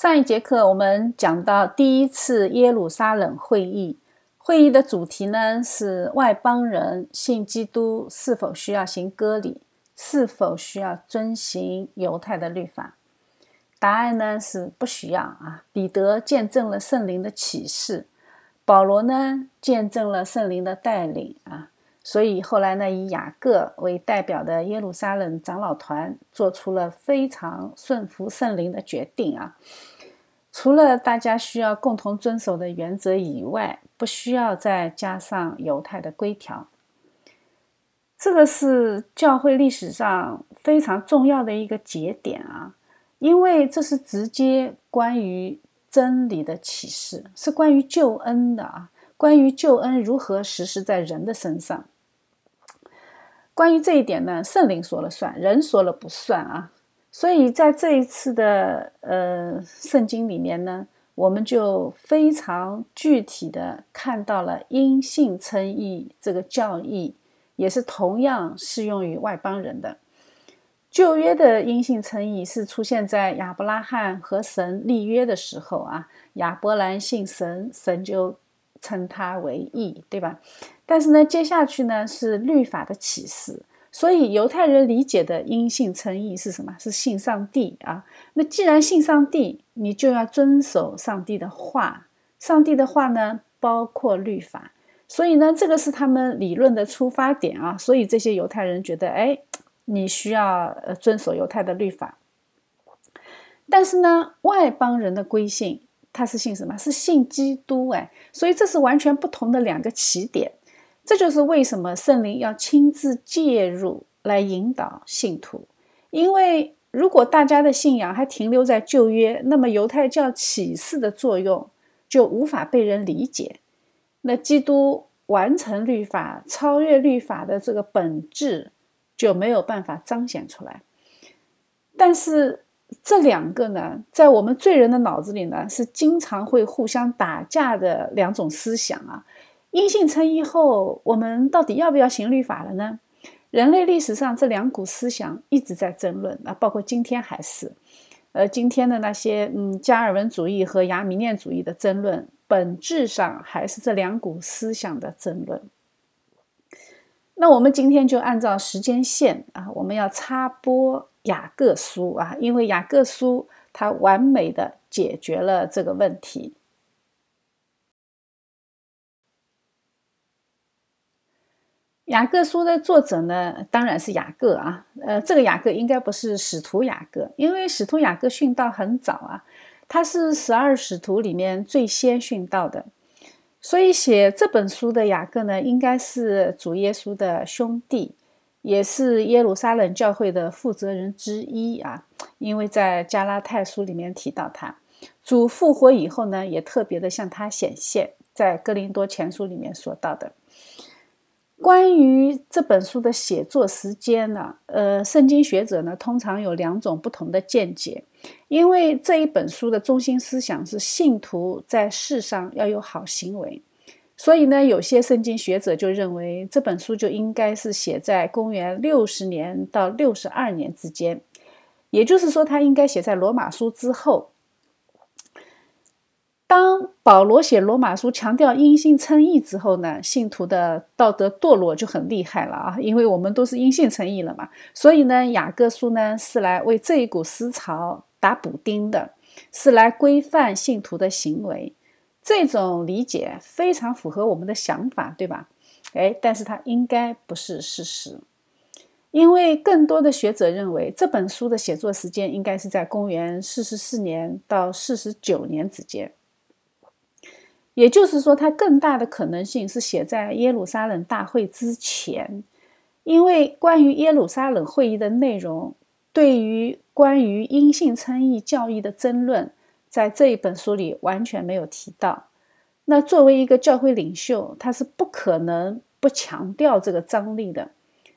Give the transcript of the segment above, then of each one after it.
上一节课我们讲到第一次耶路撒冷会议，会议的主题呢是外邦人信基督是否需要行割礼，是否需要遵行犹太的律法？答案呢是不需要啊。彼得见证了圣灵的启示，保罗呢见证了圣灵的带领啊。所以后来呢，以雅各为代表的耶路撒冷长老团做出了非常顺服圣灵的决定啊。除了大家需要共同遵守的原则以外，不需要再加上犹太的规条。这个是教会历史上非常重要的一个节点啊，因为这是直接关于真理的启示，是关于救恩的啊，关于救恩如何实施在人的身上。关于这一点呢，圣灵说了算，人说了不算啊。所以在这一次的呃圣经里面呢，我们就非常具体的看到了因信称义这个教义，也是同样适用于外邦人的。旧约的因信称义是出现在亚伯拉罕和神立约的时候啊，亚伯兰信神，神就称他为义，对吧？但是呢，接下去呢是律法的启示，所以犹太人理解的因信称义是什么？是信上帝啊。那既然信上帝，你就要遵守上帝的话。上帝的话呢，包括律法，所以呢，这个是他们理论的出发点啊。所以这些犹太人觉得，哎，你需要呃遵守犹太的律法。但是呢，外邦人的归信，他是信什么？是信基督哎。所以这是完全不同的两个起点。这就是为什么圣灵要亲自介入来引导信徒，因为如果大家的信仰还停留在旧约，那么犹太教启示的作用就无法被人理解。那基督完成律法、超越律法的这个本质就没有办法彰显出来。但是这两个呢，在我们罪人的脑子里呢，是经常会互相打架的两种思想啊。因信称义后，我们到底要不要行律法了呢？人类历史上这两股思想一直在争论，啊，包括今天还是。呃，今天的那些嗯加尔文主义和亚米念主义的争论，本质上还是这两股思想的争论。那我们今天就按照时间线啊，我们要插播雅各书啊，因为雅各书它完美的解决了这个问题。雅各书的作者呢，当然是雅各啊。呃，这个雅各应该不是使徒雅各，因为使徒雅各殉道很早啊，他是十二使徒里面最先殉道的，所以写这本书的雅各呢，应该是主耶稣的兄弟，也是耶路撒冷教会的负责人之一啊。因为在加拉太书里面提到他，主复活以后呢，也特别的向他显现，在哥林多前书里面说到的。关于这本书的写作时间呢，呃，圣经学者呢通常有两种不同的见解，因为这一本书的中心思想是信徒在世上要有好行为，所以呢，有些圣经学者就认为这本书就应该是写在公元六十年到六十二年之间，也就是说，它应该写在罗马书之后。当保罗写罗马书强调因信称义之后呢，信徒的道德堕落就很厉害了啊！因为我们都是因信称义了嘛，所以呢，雅各书呢是来为这一股思潮打补丁的，是来规范信徒的行为。这种理解非常符合我们的想法，对吧？哎，但是它应该不是事实，因为更多的学者认为这本书的写作时间应该是在公元四十四年到四十九年之间。也就是说，它更大的可能性是写在耶路撒冷大会之前，因为关于耶路撒冷会议的内容，对于关于因信称义教义的争论，在这一本书里完全没有提到。那作为一个教会领袖，他是不可能不强调这个张力的，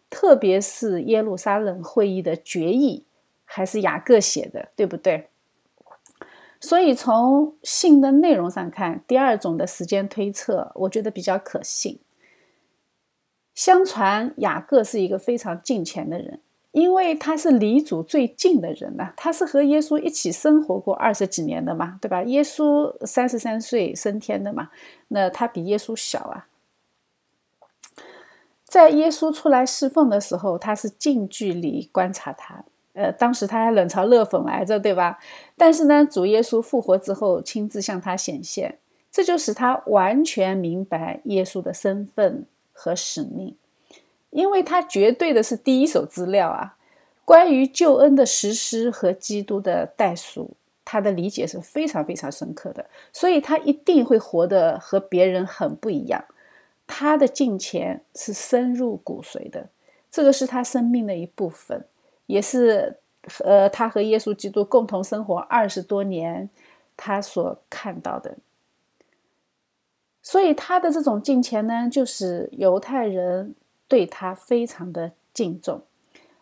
特别是耶路撒冷会议的决议还是雅各写的，对不对？所以从信的内容上看，第二种的时间推测，我觉得比较可信。相传雅各是一个非常敬虔的人，因为他是离主最近的人呐，他是和耶稣一起生活过二十几年的嘛，对吧？耶稣三十三岁升天的嘛，那他比耶稣小啊。在耶稣出来侍奉的时候，他是近距离观察他，呃，当时他还冷嘲热讽来着，对吧？但是呢，主耶稣复活之后，亲自向他显现，这就使他完全明白耶稣的身份和使命。因为他绝对的是第一手资料啊，关于救恩的实施和基督的代赎，他的理解是非常非常深刻的，所以他一定会活得和别人很不一样。他的敬虔是深入骨髓的，这个是他生命的一部分，也是呃他和耶稣基督共同生活二十多年他所看到的。所以他的这种敬虔呢，就是犹太人。对他非常的敬重，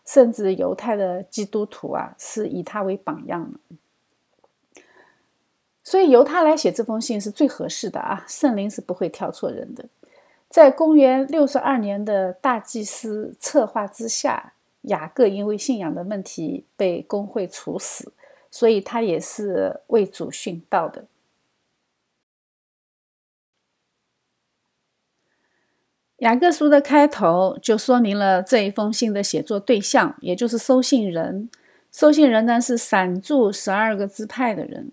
甚至犹太的基督徒啊是以他为榜样的，所以由他来写这封信是最合适的啊！圣灵是不会挑错人的。在公元六十二年的大祭司策划之下，雅各因为信仰的问题被公会处死，所以他也是为主殉道的。雅各书的开头就说明了这一封信的写作对象，也就是收信人。收信人呢是散住十二个支派的人，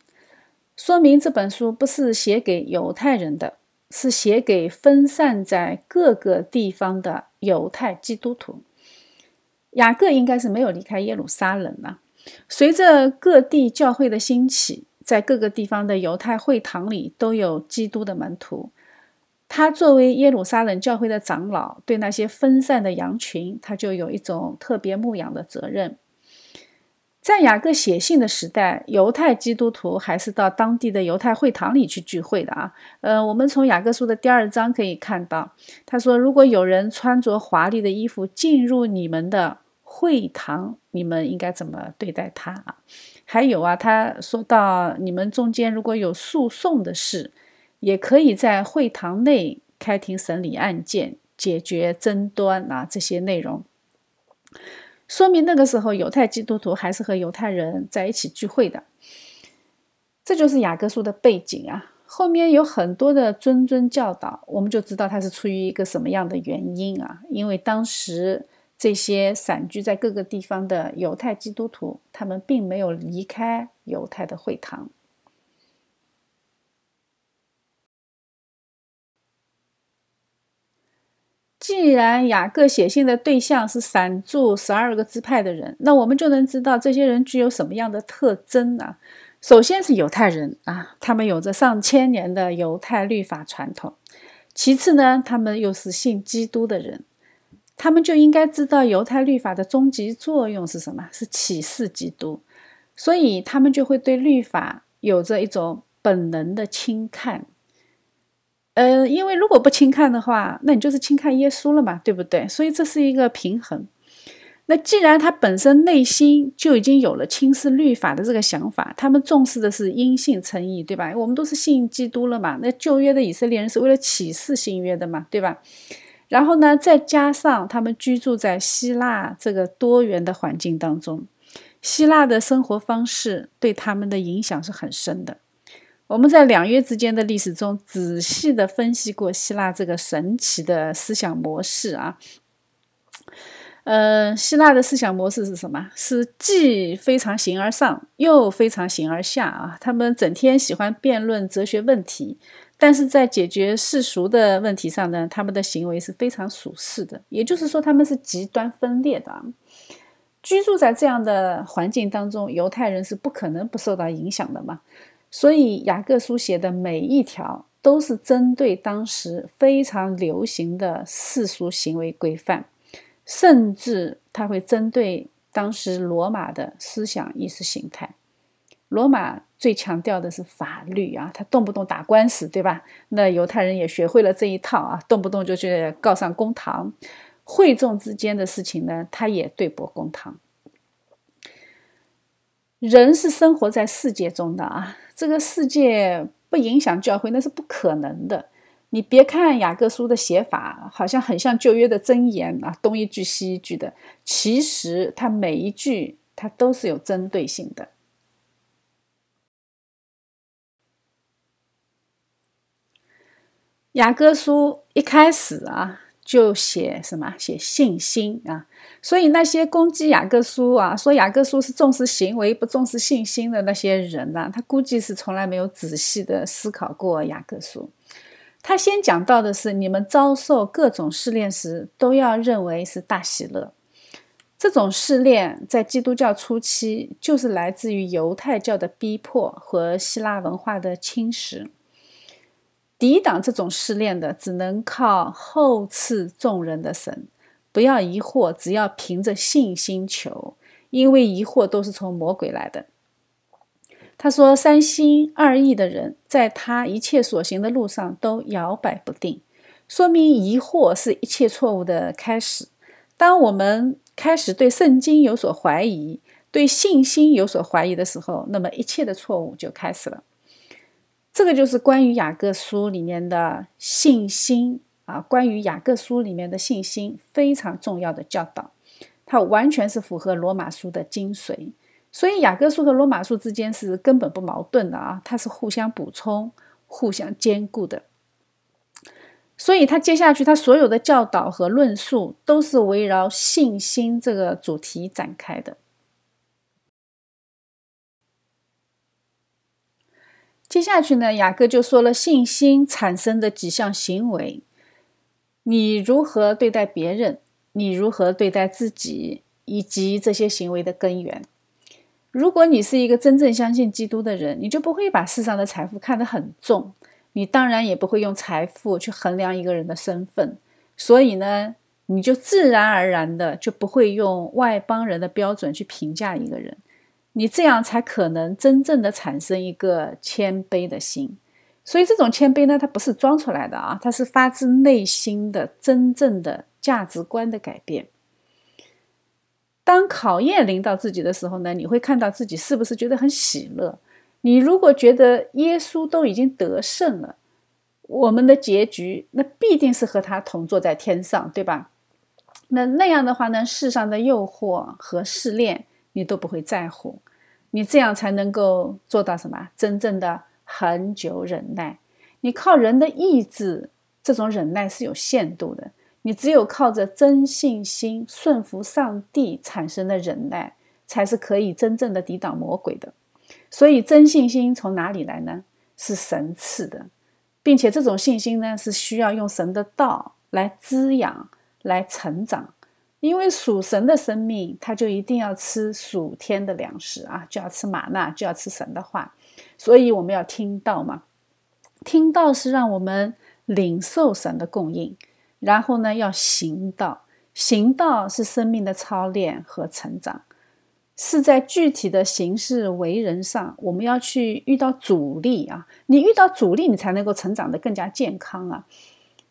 说明这本书不是写给犹太人的，是写给分散在各个地方的犹太基督徒。雅各应该是没有离开耶路撒冷了。随着各地教会的兴起，在各个地方的犹太会堂里都有基督的门徒。他作为耶路撒冷教会的长老，对那些分散的羊群，他就有一种特别牧养的责任。在雅各写信的时代，犹太基督徒还是到当地的犹太会堂里去聚会的啊。呃，我们从雅各书的第二章可以看到，他说：“如果有人穿着华丽的衣服进入你们的会堂，你们应该怎么对待他啊？”还有啊，他说到你们中间如果有诉讼的事。也可以在会堂内开庭审理案件，解决争端啊，这些内容说明那个时候犹太基督徒还是和犹太人在一起聚会的。这就是雅各书的背景啊。后面有很多的谆谆教导，我们就知道他是出于一个什么样的原因啊？因为当时这些散居在各个地方的犹太基督徒，他们并没有离开犹太的会堂。既然雅各写信的对象是散住十二个支派的人，那我们就能知道这些人具有什么样的特征呢？首先是犹太人啊，他们有着上千年的犹太律法传统；其次呢，他们又是信基督的人，他们就应该知道犹太律法的终极作用是什么？是启示基督，所以他们就会对律法有着一种本能的轻看。呃，因为如果不轻看的话，那你就是轻看耶稣了嘛，对不对？所以这是一个平衡。那既然他本身内心就已经有了轻视律法的这个想法，他们重视的是因信称义，对吧？我们都是信基督了嘛。那旧约的以色列人是为了启示新约的嘛，对吧？然后呢，再加上他们居住在希腊这个多元的环境当中，希腊的生活方式对他们的影响是很深的。我们在两约之间的历史中仔细的分析过希腊这个神奇的思想模式啊，呃，希腊的思想模式是什么？是既非常形而上，又非常形而下啊。他们整天喜欢辩论哲学问题，但是在解决世俗的问题上呢，他们的行为是非常属世的。也就是说，他们是极端分裂的。居住在这样的环境当中，犹太人是不可能不受到影响的嘛。所以雅各书写的每一条都是针对当时非常流行的世俗行为规范，甚至他会针对当时罗马的思想意识形态。罗马最强调的是法律啊，他动不动打官司，对吧？那犹太人也学会了这一套啊，动不动就去告上公堂。会众之间的事情呢，他也对簿公堂。人是生活在世界中的啊。这个世界不影响教会，那是不可能的。你别看雅各书的写法好像很像旧约的箴言啊，东一句西一句的，其实它每一句它都是有针对性的。雅各书一开始啊，就写什么？写信心啊。所以那些攻击雅各书啊，说雅各书是重视行为不重视信心的那些人呢，他估计是从来没有仔细的思考过雅各书。他先讲到的是，你们遭受各种试炼时，都要认为是大喜乐。这种试炼在基督教初期，就是来自于犹太教的逼迫和希腊文化的侵蚀。抵挡这种试炼的，只能靠后赐众人的神。不要疑惑，只要凭着信心求，因为疑惑都是从魔鬼来的。他说：“三心二意的人，在他一切所行的路上都摇摆不定，说明疑惑是一切错误的开始。当我们开始对圣经有所怀疑，对信心有所怀疑的时候，那么一切的错误就开始了。这个就是关于雅各书里面的信心啊，关于雅各书里面的信心非常重要的教导，它完全是符合罗马书的精髓。”所以雅各书和罗马书之间是根本不矛盾的啊，它是互相补充、互相兼顾的。所以他接下去他所有的教导和论述都是围绕信心这个主题展开的。接下去呢，雅各就说了信心产生的几项行为：你如何对待别人，你如何对待自己，以及这些行为的根源。如果你是一个真正相信基督的人，你就不会把世上的财富看得很重，你当然也不会用财富去衡量一个人的身份。所以呢，你就自然而然的就不会用外邦人的标准去评价一个人。你这样才可能真正的产生一个谦卑的心。所以这种谦卑呢，它不是装出来的啊，它是发自内心的真正的价值观的改变。当考验临到自己的时候呢，你会看到自己是不是觉得很喜乐。你如果觉得耶稣都已经得胜了，我们的结局那必定是和他同坐在天上，对吧？那那样的话呢，世上的诱惑和试炼你都不会在乎，你这样才能够做到什么？真正的恒久忍耐。你靠人的意志，这种忍耐是有限度的。你只有靠着真信心顺服上帝产生的忍耐，才是可以真正的抵挡魔鬼的。所以，真信心从哪里来呢？是神赐的，并且这种信心呢，是需要用神的道来滋养、来成长。因为属神的生命，他就一定要吃属天的粮食啊，就要吃玛纳，就要吃神的话。所以，我们要听到嘛，听到是让我们领受神的供应。然后呢，要行道，行道是生命的操练和成长，是在具体的行事为人上，我们要去遇到阻力啊！你遇到阻力，你才能够成长得更加健康啊！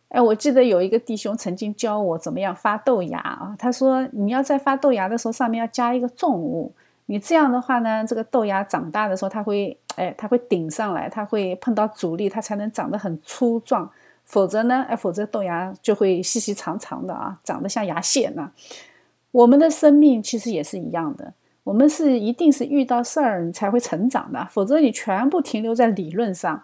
哎，我记得有一个弟兄曾经教我怎么样发豆芽啊，他说你要在发豆芽的时候上面要加一个重物，你这样的话呢，这个豆芽长大的时候，它会哎，它会顶上来，它会碰到阻力，它才能长得很粗壮。否则呢？哎，否则豆芽就会细细长长的啊，长得像牙线呢。我们的生命其实也是一样的，我们是一定是遇到事儿你才会成长的，否则你全部停留在理论上，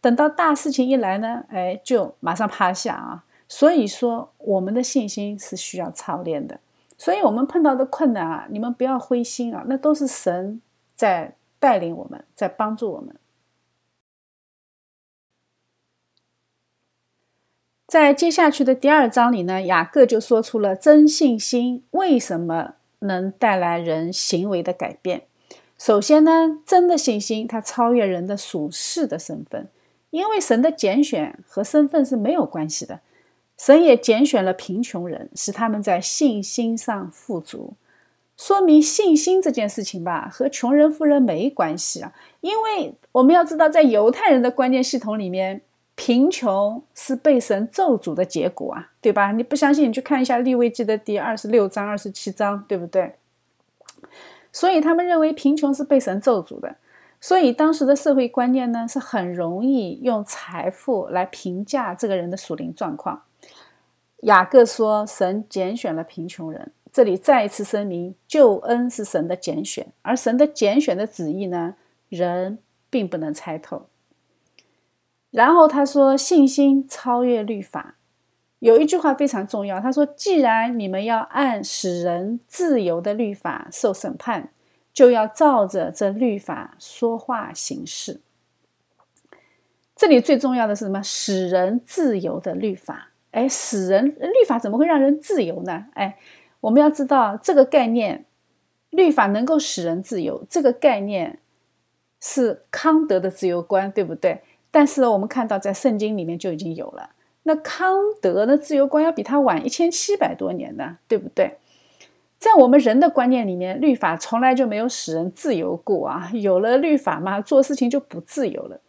等到大事情一来呢，哎，就马上趴下啊。所以说，我们的信心是需要操练的。所以我们碰到的困难啊，你们不要灰心啊，那都是神在带领我们，在帮助我们。在接下去的第二章里呢，雅各就说出了真信心为什么能带来人行为的改变。首先呢，真的信心它超越人的属世的身份，因为神的拣选和身份是没有关系的。神也拣选了贫穷人，使他们在信心上富足，说明信心这件事情吧，和穷人富人没关系啊。因为我们要知道，在犹太人的观念系统里面。贫穷是被神咒诅的结果啊，对吧？你不相信，你去看一下利未记的第二十六章、二十七章，对不对？所以他们认为贫穷是被神咒诅的。所以当时的社会观念呢，是很容易用财富来评价这个人的属灵状况。雅各说：“神拣选了贫穷人。”这里再一次声明，救恩是神的拣选，而神的拣选的旨意呢，人并不能猜透。然后他说：“信心超越律法。”有一句话非常重要，他说：“既然你们要按使人自由的律法受审判，就要照着这律法说话行事。”这里最重要的是什么？使人自由的律法。哎，使人律法怎么会让人自由呢？哎，我们要知道这个概念，律法能够使人自由，这个概念是康德的自由观，对不对？但是我们看到在圣经里面就已经有了。那康德的自由观要比他晚一千七百多年呢，对不对？在我们人的观念里面，律法从来就没有使人自由过啊！有了律法嘛，做事情就不自由了。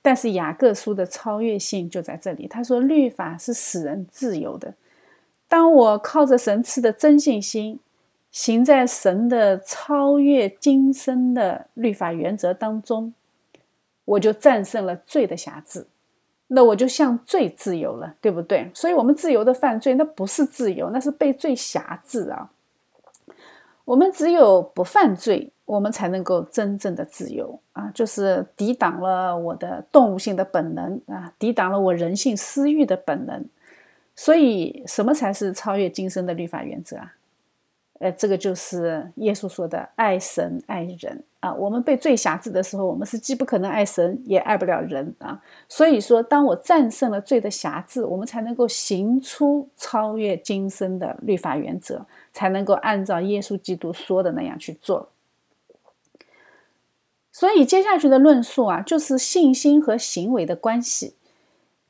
但是雅各书的超越性就在这里。他说，律法是使人自由的。当我靠着神赐的真信心，行在神的超越今生的律法原则当中，我就战胜了罪的辖制。那我就向罪自由了，对不对？所以，我们自由的犯罪，那不是自由，那是被罪辖制啊。我们只有不犯罪。我们才能够真正的自由啊！就是抵挡了我的动物性的本能啊，抵挡了我人性私欲的本能。所以，什么才是超越今生的律法原则啊？呃，这个就是耶稣说的“爱神爱人”啊。我们被罪辖制的时候，我们是既不可能爱神，也爱不了人啊。所以说，当我战胜了罪的辖制，我们才能够行出超越今生的律法原则，才能够按照耶稣基督说的那样去做。所以接下去的论述啊，就是信心和行为的关系。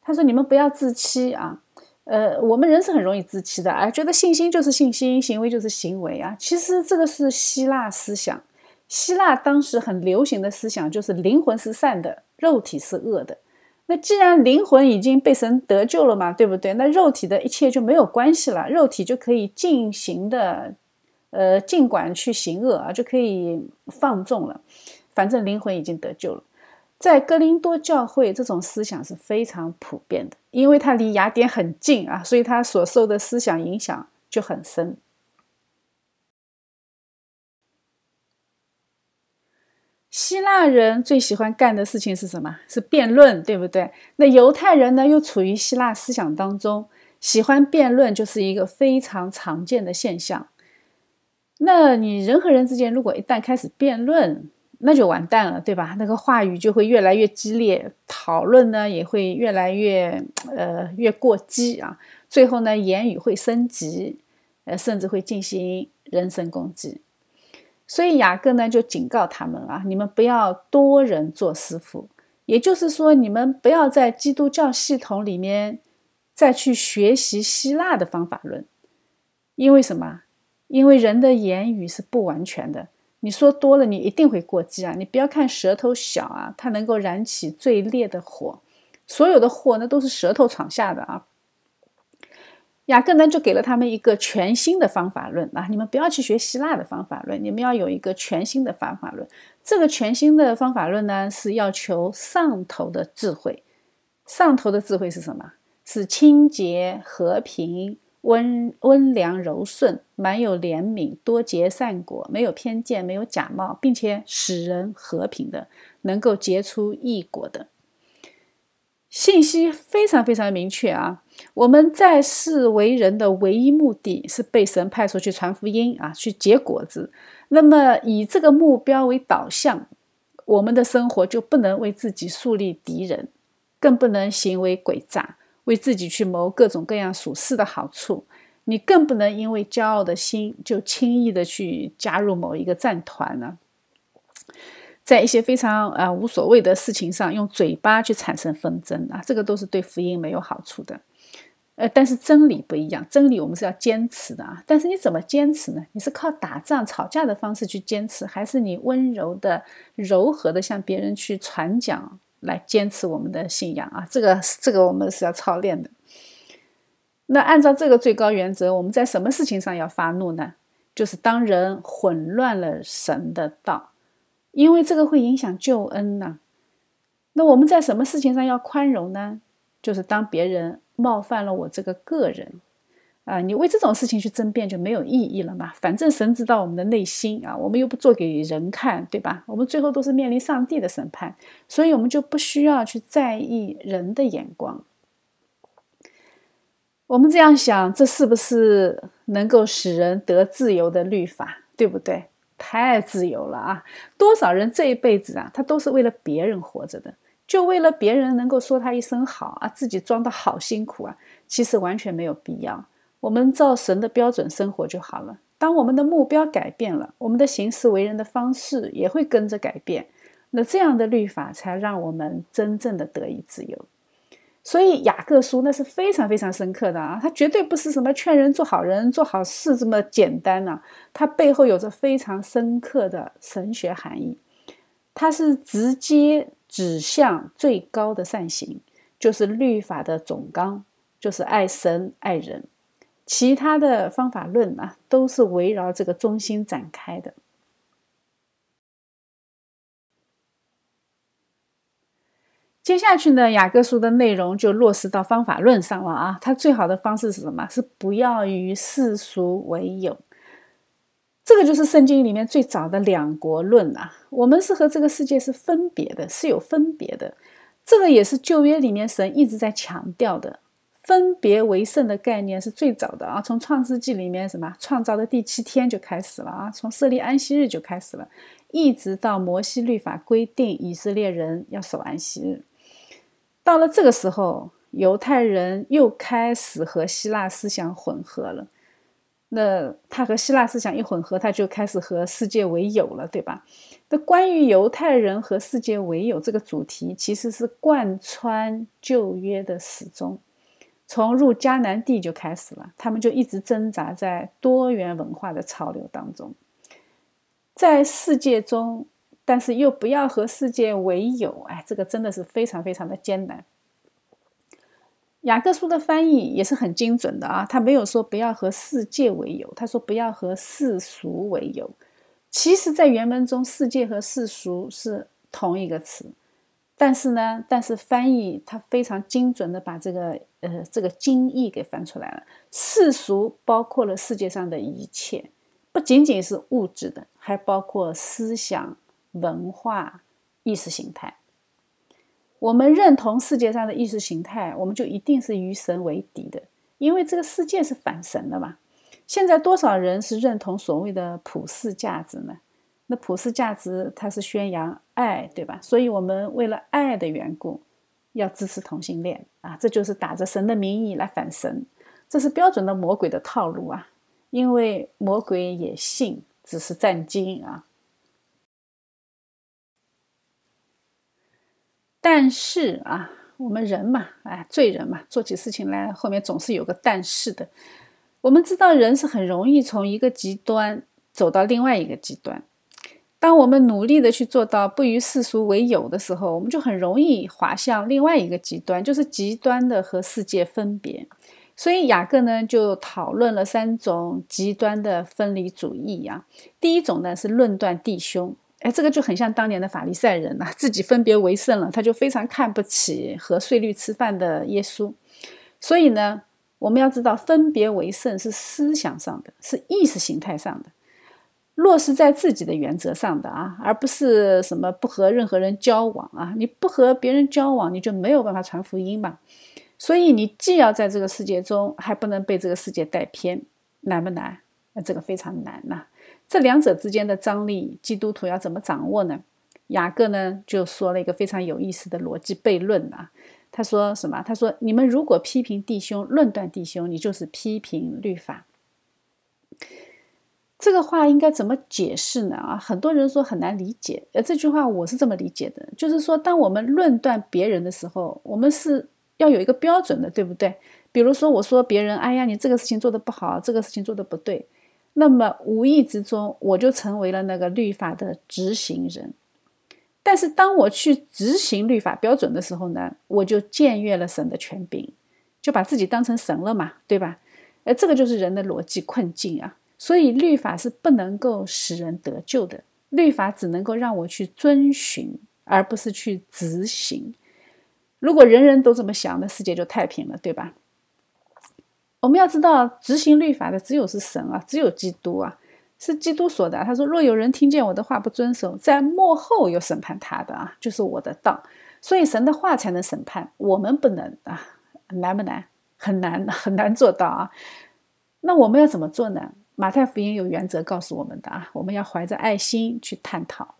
他说：“你们不要自欺啊，呃，我们人是很容易自欺的啊，觉得信心就是信心，行为就是行为啊。其实这个是希腊思想，希腊当时很流行的思想就是灵魂是善的，肉体是恶的。那既然灵魂已经被神得救了嘛，对不对？那肉体的一切就没有关系了，肉体就可以尽行的，呃，尽管去行恶啊，就可以放纵了。”反正灵魂已经得救了，在哥林多教会，这种思想是非常普遍的，因为它离雅典很近啊，所以它所受的思想影响就很深。希腊人最喜欢干的事情是什么？是辩论，对不对？那犹太人呢，又处于希腊思想当中，喜欢辩论就是一个非常常见的现象。那你人和人之间，如果一旦开始辩论，那就完蛋了，对吧？那个话语就会越来越激烈，讨论呢也会越来越呃越过激啊，最后呢言语会升级，呃甚至会进行人身攻击。所以雅各呢就警告他们啊，你们不要多人做师傅，也就是说你们不要在基督教系统里面再去学习希腊的方法论，因为什么？因为人的言语是不完全的。你说多了，你一定会过激啊！你不要看舌头小啊，它能够燃起最烈的火。所有的祸，那都是舌头闯下的啊。雅各呢，就给了他们一个全新的方法论啊！你们不要去学希腊的方法论，你们要有一个全新的方法论。这个全新的方法论呢，是要求上头的智慧。上头的智慧是什么？是清洁、和平。温温良柔顺，满有怜悯，多结善果，没有偏见，没有假冒，并且使人和平的，能够结出异果的。信息非常非常明确啊！我们在世为人的唯一目的是被神派出去传福音啊，去结果子。那么以这个目标为导向，我们的生活就不能为自己树立敌人，更不能行为诡诈。为自己去谋各种各样属世的好处，你更不能因为骄傲的心就轻易的去加入某一个战团呢。在一些非常啊无所谓的事情上，用嘴巴去产生纷争啊，这个都是对福音没有好处的。呃，但是真理不一样，真理我们是要坚持的啊。但是你怎么坚持呢？你是靠打仗吵架的方式去坚持，还是你温柔的、柔和的向别人去传讲？来坚持我们的信仰啊，这个这个我们是要操练的。那按照这个最高原则，我们在什么事情上要发怒呢？就是当人混乱了神的道，因为这个会影响救恩呐。那我们在什么事情上要宽容呢？就是当别人冒犯了我这个个人。啊，你为这种事情去争辩就没有意义了嘛？反正神知道我们的内心啊，我们又不做给人看，对吧？我们最后都是面临上帝的审判，所以我们就不需要去在意人的眼光。我们这样想，这是不是能够使人得自由的律法？对不对？太自由了啊！多少人这一辈子啊，他都是为了别人活着的，就为了别人能够说他一声好啊，自己装的好辛苦啊，其实完全没有必要。我们照神的标准生活就好了。当我们的目标改变了，我们的行事为人的方式也会跟着改变。那这样的律法才让我们真正的得以自由。所以雅各书那是非常非常深刻的啊，它绝对不是什么劝人做好人、做好事这么简单呢。它背后有着非常深刻的神学含义。它是直接指向最高的善行，就是律法的总纲，就是爱神爱人。其他的方法论啊，都是围绕这个中心展开的。接下去呢，雅各书的内容就落实到方法论上了啊。它最好的方式是什么？是不要与世俗为友。这个就是圣经里面最早的两国论啊。我们是和这个世界是分别的，是有分别的。这个也是旧约里面神一直在强调的。分别为圣的概念是最早的啊，从创世纪里面什么创造的第七天就开始了啊，从设立安息日就开始了，一直到摩西律法规定以色列人要守安息日。到了这个时候，犹太人又开始和希腊思想混合了。那他和希腊思想一混合，他就开始和世界为友了，对吧？那关于犹太人和世界为友这个主题，其实是贯穿旧约的始终。从入迦南地就开始了，他们就一直挣扎在多元文化的潮流当中，在世界中，但是又不要和世界为友，哎，这个真的是非常非常的艰难。雅各书的翻译也是很精准的啊，他没有说不要和世界为友，他说不要和世俗为友。其实，在原文中，世界和世俗是同一个词。但是呢，但是翻译它非常精准的把这个呃这个经义给翻出来了。世俗包括了世界上的一切，不仅仅是物质的，还包括思想、文化、意识形态。我们认同世界上的意识形态，我们就一定是与神为敌的，因为这个世界是反神的嘛。现在多少人是认同所谓的普世价值呢？那普世价值它是宣扬爱，对吧？所以我们为了爱的缘故，要支持同性恋啊！这就是打着神的名义来反神，这是标准的魔鬼的套路啊！因为魔鬼也信，只是战惊啊。但是啊，我们人嘛，哎，罪人嘛，做起事情来后面总是有个但是的。我们知道人是很容易从一个极端走到另外一个极端。当我们努力的去做到不与世俗为友的时候，我们就很容易滑向另外一个极端，就是极端的和世界分别。所以雅各呢就讨论了三种极端的分离主义呀。第一种呢是论断弟兄，哎，这个就很像当年的法利赛人呐，自己分别为圣了，他就非常看不起和税率吃饭的耶稣。所以呢，我们要知道，分别为圣是思想上的，是意识形态上的。落实在自己的原则上的啊，而不是什么不和任何人交往啊。你不和别人交往，你就没有办法传福音嘛。所以你既要在这个世界中，还不能被这个世界带偏，难不难？那这个非常难呐。这两者之间的张力，基督徒要怎么掌握呢？雅各呢就说了一个非常有意思的逻辑悖论啊。他说什么？他说：你们如果批评弟兄，论断弟兄，你就是批评律法。这个话应该怎么解释呢？啊，很多人说很难理解。呃，这句话我是这么理解的，就是说，当我们论断别人的时候，我们是要有一个标准的，对不对？比如说，我说别人，哎呀，你这个事情做的不好，这个事情做的不对，那么无意之中我就成为了那个律法的执行人。但是当我去执行律法标准的时候呢，我就僭越了神的权柄，就把自己当成神了嘛，对吧？呃，这个就是人的逻辑困境啊。所以律法是不能够使人得救的，律法只能够让我去遵循，而不是去执行。如果人人都这么想，那世界就太平了，对吧？我们要知道，执行律法的只有是神啊，只有基督啊，是基督说的。他说：“若有人听见我的话不遵守，在幕后有审判他的啊，就是我的道。”所以神的话才能审判，我们不能啊，难不难？很难，很难做到啊。那我们要怎么做呢？马太福音有原则告诉我们的啊，我们要怀着爱心去探讨。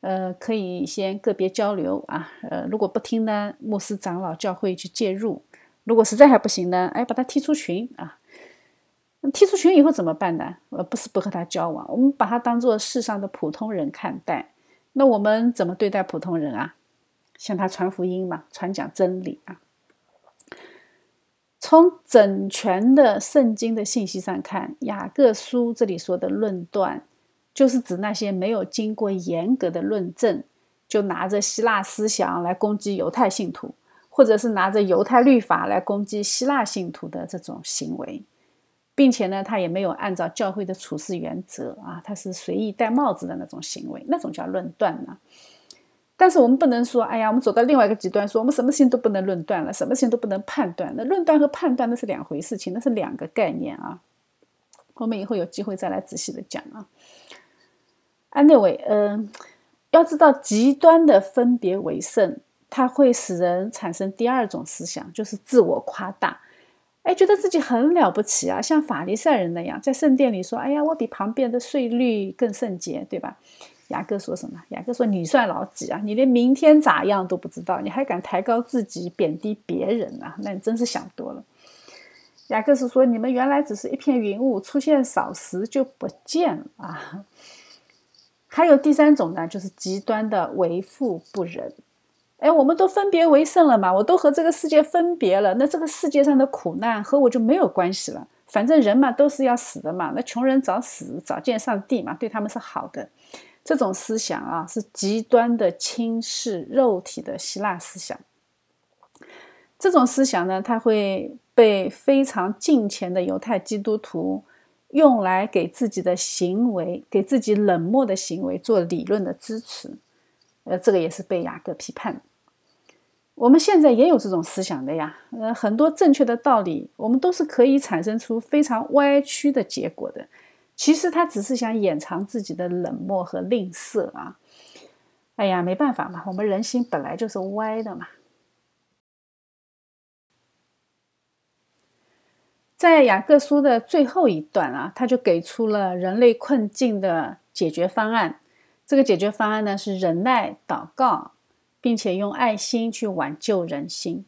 呃，可以先个别交流啊，呃，如果不听呢，牧师长老教会去介入。如果实在还不行呢，哎，把他踢出群啊。踢出群以后怎么办呢？呃，不是不和他交往，我们把他当做世上的普通人看待。那我们怎么对待普通人啊？向他传福音嘛，传讲真理啊。从整全的圣经的信息上看，雅各书这里说的论断。就是指那些没有经过严格的论证，就拿着希腊思想来攻击犹太信徒，或者是拿着犹太律法来攻击希腊信徒的这种行为，并且呢，他也没有按照教会的处事原则啊，他是随意戴帽子的那种行为，那种叫论断呢。但是我们不能说，哎呀，我们走到另外一个极端，说我们什么事情都不能论断了，什么事情都不能判断。那论断和判断那是两回事情，那是两个概念啊。我们以后有机会再来仔细的讲啊。Anyway，嗯，要知道极端的分别为圣，它会使人产生第二种思想，就是自我夸大，哎，觉得自己很了不起啊，像法利赛人那样，在圣殿里说：“哎呀，我比旁边的税率更圣洁，对吧？”雅各说什么？雅各说：“你算老几啊？你连明天咋样都不知道，你还敢抬高自己，贬低别人啊？那你真是想多了。”雅各是说：“你们原来只是一片云雾，出现少时就不见了啊。”还有第三种呢，就是极端的为富不仁。哎，我们都分别为圣了嘛，我都和这个世界分别了，那这个世界上的苦难和我就没有关系了。反正人嘛都是要死的嘛，那穷人早死早见上帝嘛，对他们是好的。这种思想啊，是极端的轻视肉体的希腊思想。这种思想呢，它会被非常近前的犹太基督徒。用来给自己的行为、给自己冷漠的行为做理论的支持，呃，这个也是被雅各批判。我们现在也有这种思想的呀，呃，很多正确的道理，我们都是可以产生出非常歪曲的结果的。其实他只是想掩藏自己的冷漠和吝啬啊。哎呀，没办法嘛，我们人心本来就是歪的嘛。在雅各书的最后一段啊，他就给出了人类困境的解决方案。这个解决方案呢是忍耐、祷告，并且用爱心去挽救人心。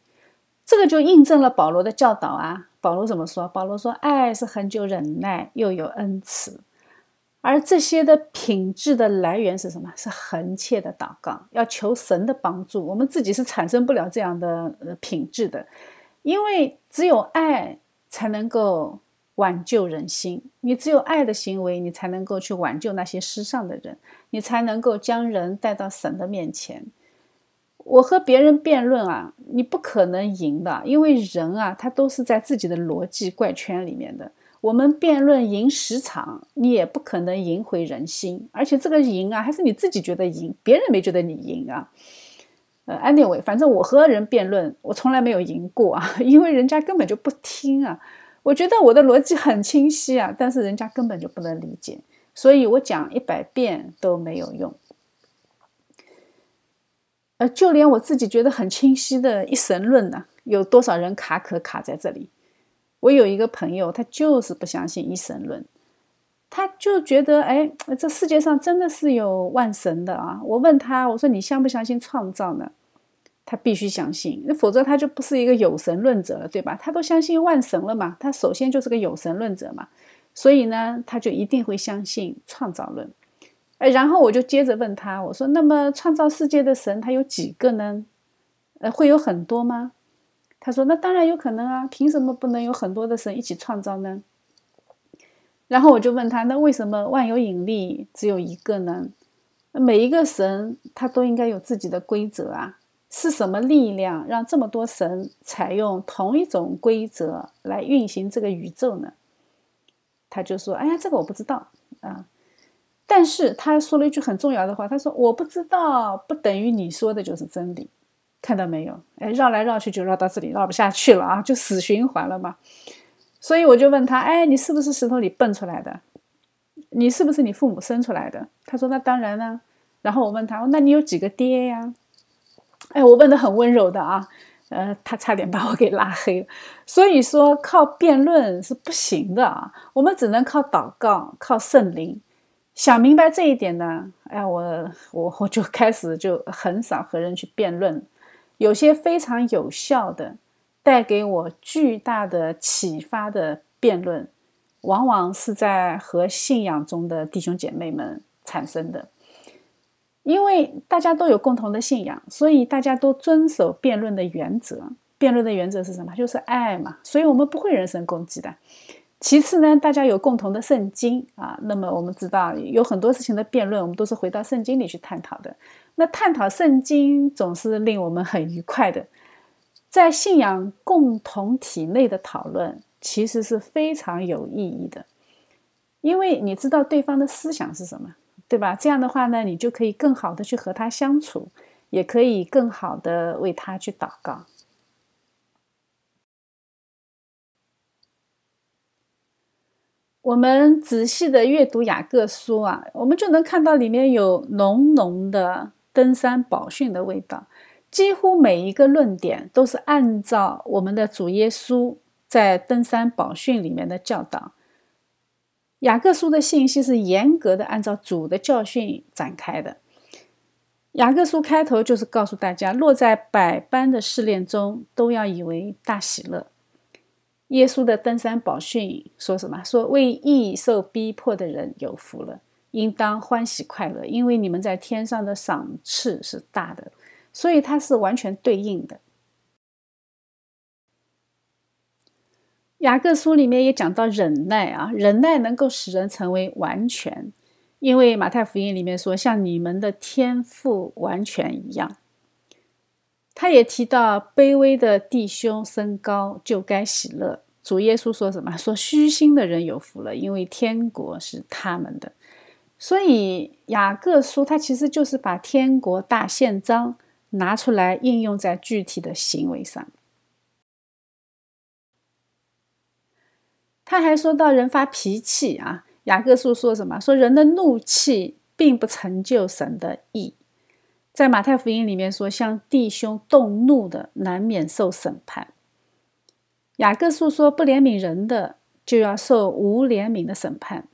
这个就印证了保罗的教导啊。保罗怎么说？保罗说：“爱是很久忍耐，又有恩慈。”而这些的品质的来源是什么？是恒切的祷告，要求神的帮助。我们自己是产生不了这样的呃品质的，因为只有爱。才能够挽救人心。你只有爱的行为，你才能够去挽救那些失丧的人，你才能够将人带到神的面前。我和别人辩论啊，你不可能赢的，因为人啊，他都是在自己的逻辑怪圈里面的。我们辩论赢十场，你也不可能赢回人心。而且这个赢啊，还是你自己觉得赢，别人没觉得你赢啊。呃，anyway，反正我和人辩论，我从来没有赢过啊，因为人家根本就不听啊。我觉得我的逻辑很清晰啊，但是人家根本就不能理解，所以我讲一百遍都没有用。呃，就连我自己觉得很清晰的一神论呢，有多少人卡壳卡在这里？我有一个朋友，他就是不相信一神论，他就觉得，哎，这世界上真的是有万神的啊。我问他，我说你相不相信创造呢？他必须相信，那否则他就不是一个有神论者了，对吧？他都相信万神了嘛，他首先就是个有神论者嘛，所以呢，他就一定会相信创造论。哎，然后我就接着问他，我说：“那么创造世界的神他有几个呢？呃，会有很多吗？”他说：“那当然有可能啊，凭什么不能有很多的神一起创造呢？”然后我就问他：“那为什么万有引力只有一个呢？每一个神他都应该有自己的规则啊。”是什么力量让这么多神采用同一种规则来运行这个宇宙呢？他就说：“哎呀，这个我不知道啊。”但是他说了一句很重要的话，他说：“我不知道，不等于你说的就是真理。”看到没有？哎，绕来绕去就绕到这里，绕不下去了啊，就死循环了嘛。所以我就问他：“哎，你是不是石头里蹦出来的？你是不是你父母生出来的？”他说：“那当然了。”然后我问他：“那你有几个爹呀？”哎，我问的很温柔的啊，呃，他差点把我给拉黑。所以说，靠辩论是不行的啊，我们只能靠祷告，靠圣灵。想明白这一点呢，哎，我我我就开始就很少和人去辩论。有些非常有效的、带给我巨大的启发的辩论，往往是在和信仰中的弟兄姐妹们产生的。因为大家都有共同的信仰，所以大家都遵守辩论的原则。辩论的原则是什么？就是爱嘛。所以我们不会人身攻击的。其次呢，大家有共同的圣经啊。那么我们知道有很多事情的辩论，我们都是回到圣经里去探讨的。那探讨圣经总是令我们很愉快的。在信仰共同体内的讨论，其实是非常有意义的，因为你知道对方的思想是什么。对吧？这样的话呢，你就可以更好的去和他相处，也可以更好的为他去祷告。我们仔细的阅读雅各书啊，我们就能看到里面有浓浓的登山宝训的味道。几乎每一个论点都是按照我们的主耶稣在登山宝训里面的教导。雅各书的信息是严格的按照主的教训展开的。雅各书开头就是告诉大家，落在百般的试炼中，都要以为大喜乐。耶稣的登山宝训说什么？说为义受逼迫的人有福了，应当欢喜快乐，因为你们在天上的赏赐是大的。所以它是完全对应的。雅各书里面也讲到忍耐啊，忍耐能够使人成为完全，因为马太福音里面说像你们的天赋完全一样。他也提到卑微的弟兄升高就该喜乐。主耶稣说什么？说虚心的人有福了，因为天国是他们的。所以雅各书它其实就是把天国大宪章拿出来应用在具体的行为上。他还说到人发脾气啊，雅各书说什么？说人的怒气并不成就神的意。在马太福音里面说，向弟兄动怒的难免受审判。雅各书说不怜悯人的就要受无怜悯的审判。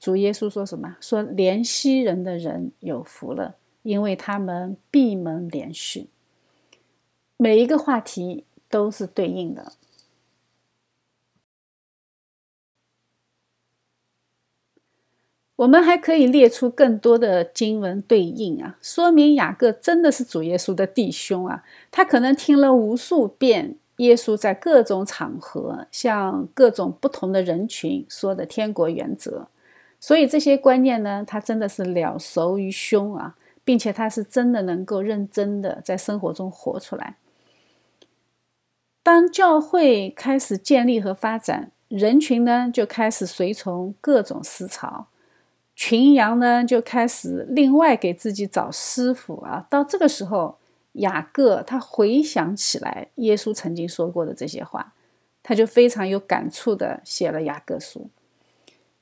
主耶稣说什么？说怜惜人的人有福了，因为他们闭门连续。每一个话题都是对应的。我们还可以列出更多的经文对应啊，说明雅各真的是主耶稣的弟兄啊。他可能听了无数遍耶稣在各种场合向各种不同的人群说的天国原则，所以这些观念呢，他真的是了熟于胸啊，并且他是真的能够认真的在生活中活出来。当教会开始建立和发展，人群呢就开始随从各种思潮。群羊呢就开始另外给自己找师傅啊。到这个时候，雅各他回想起来耶稣曾经说过的这些话，他就非常有感触的写了雅各书。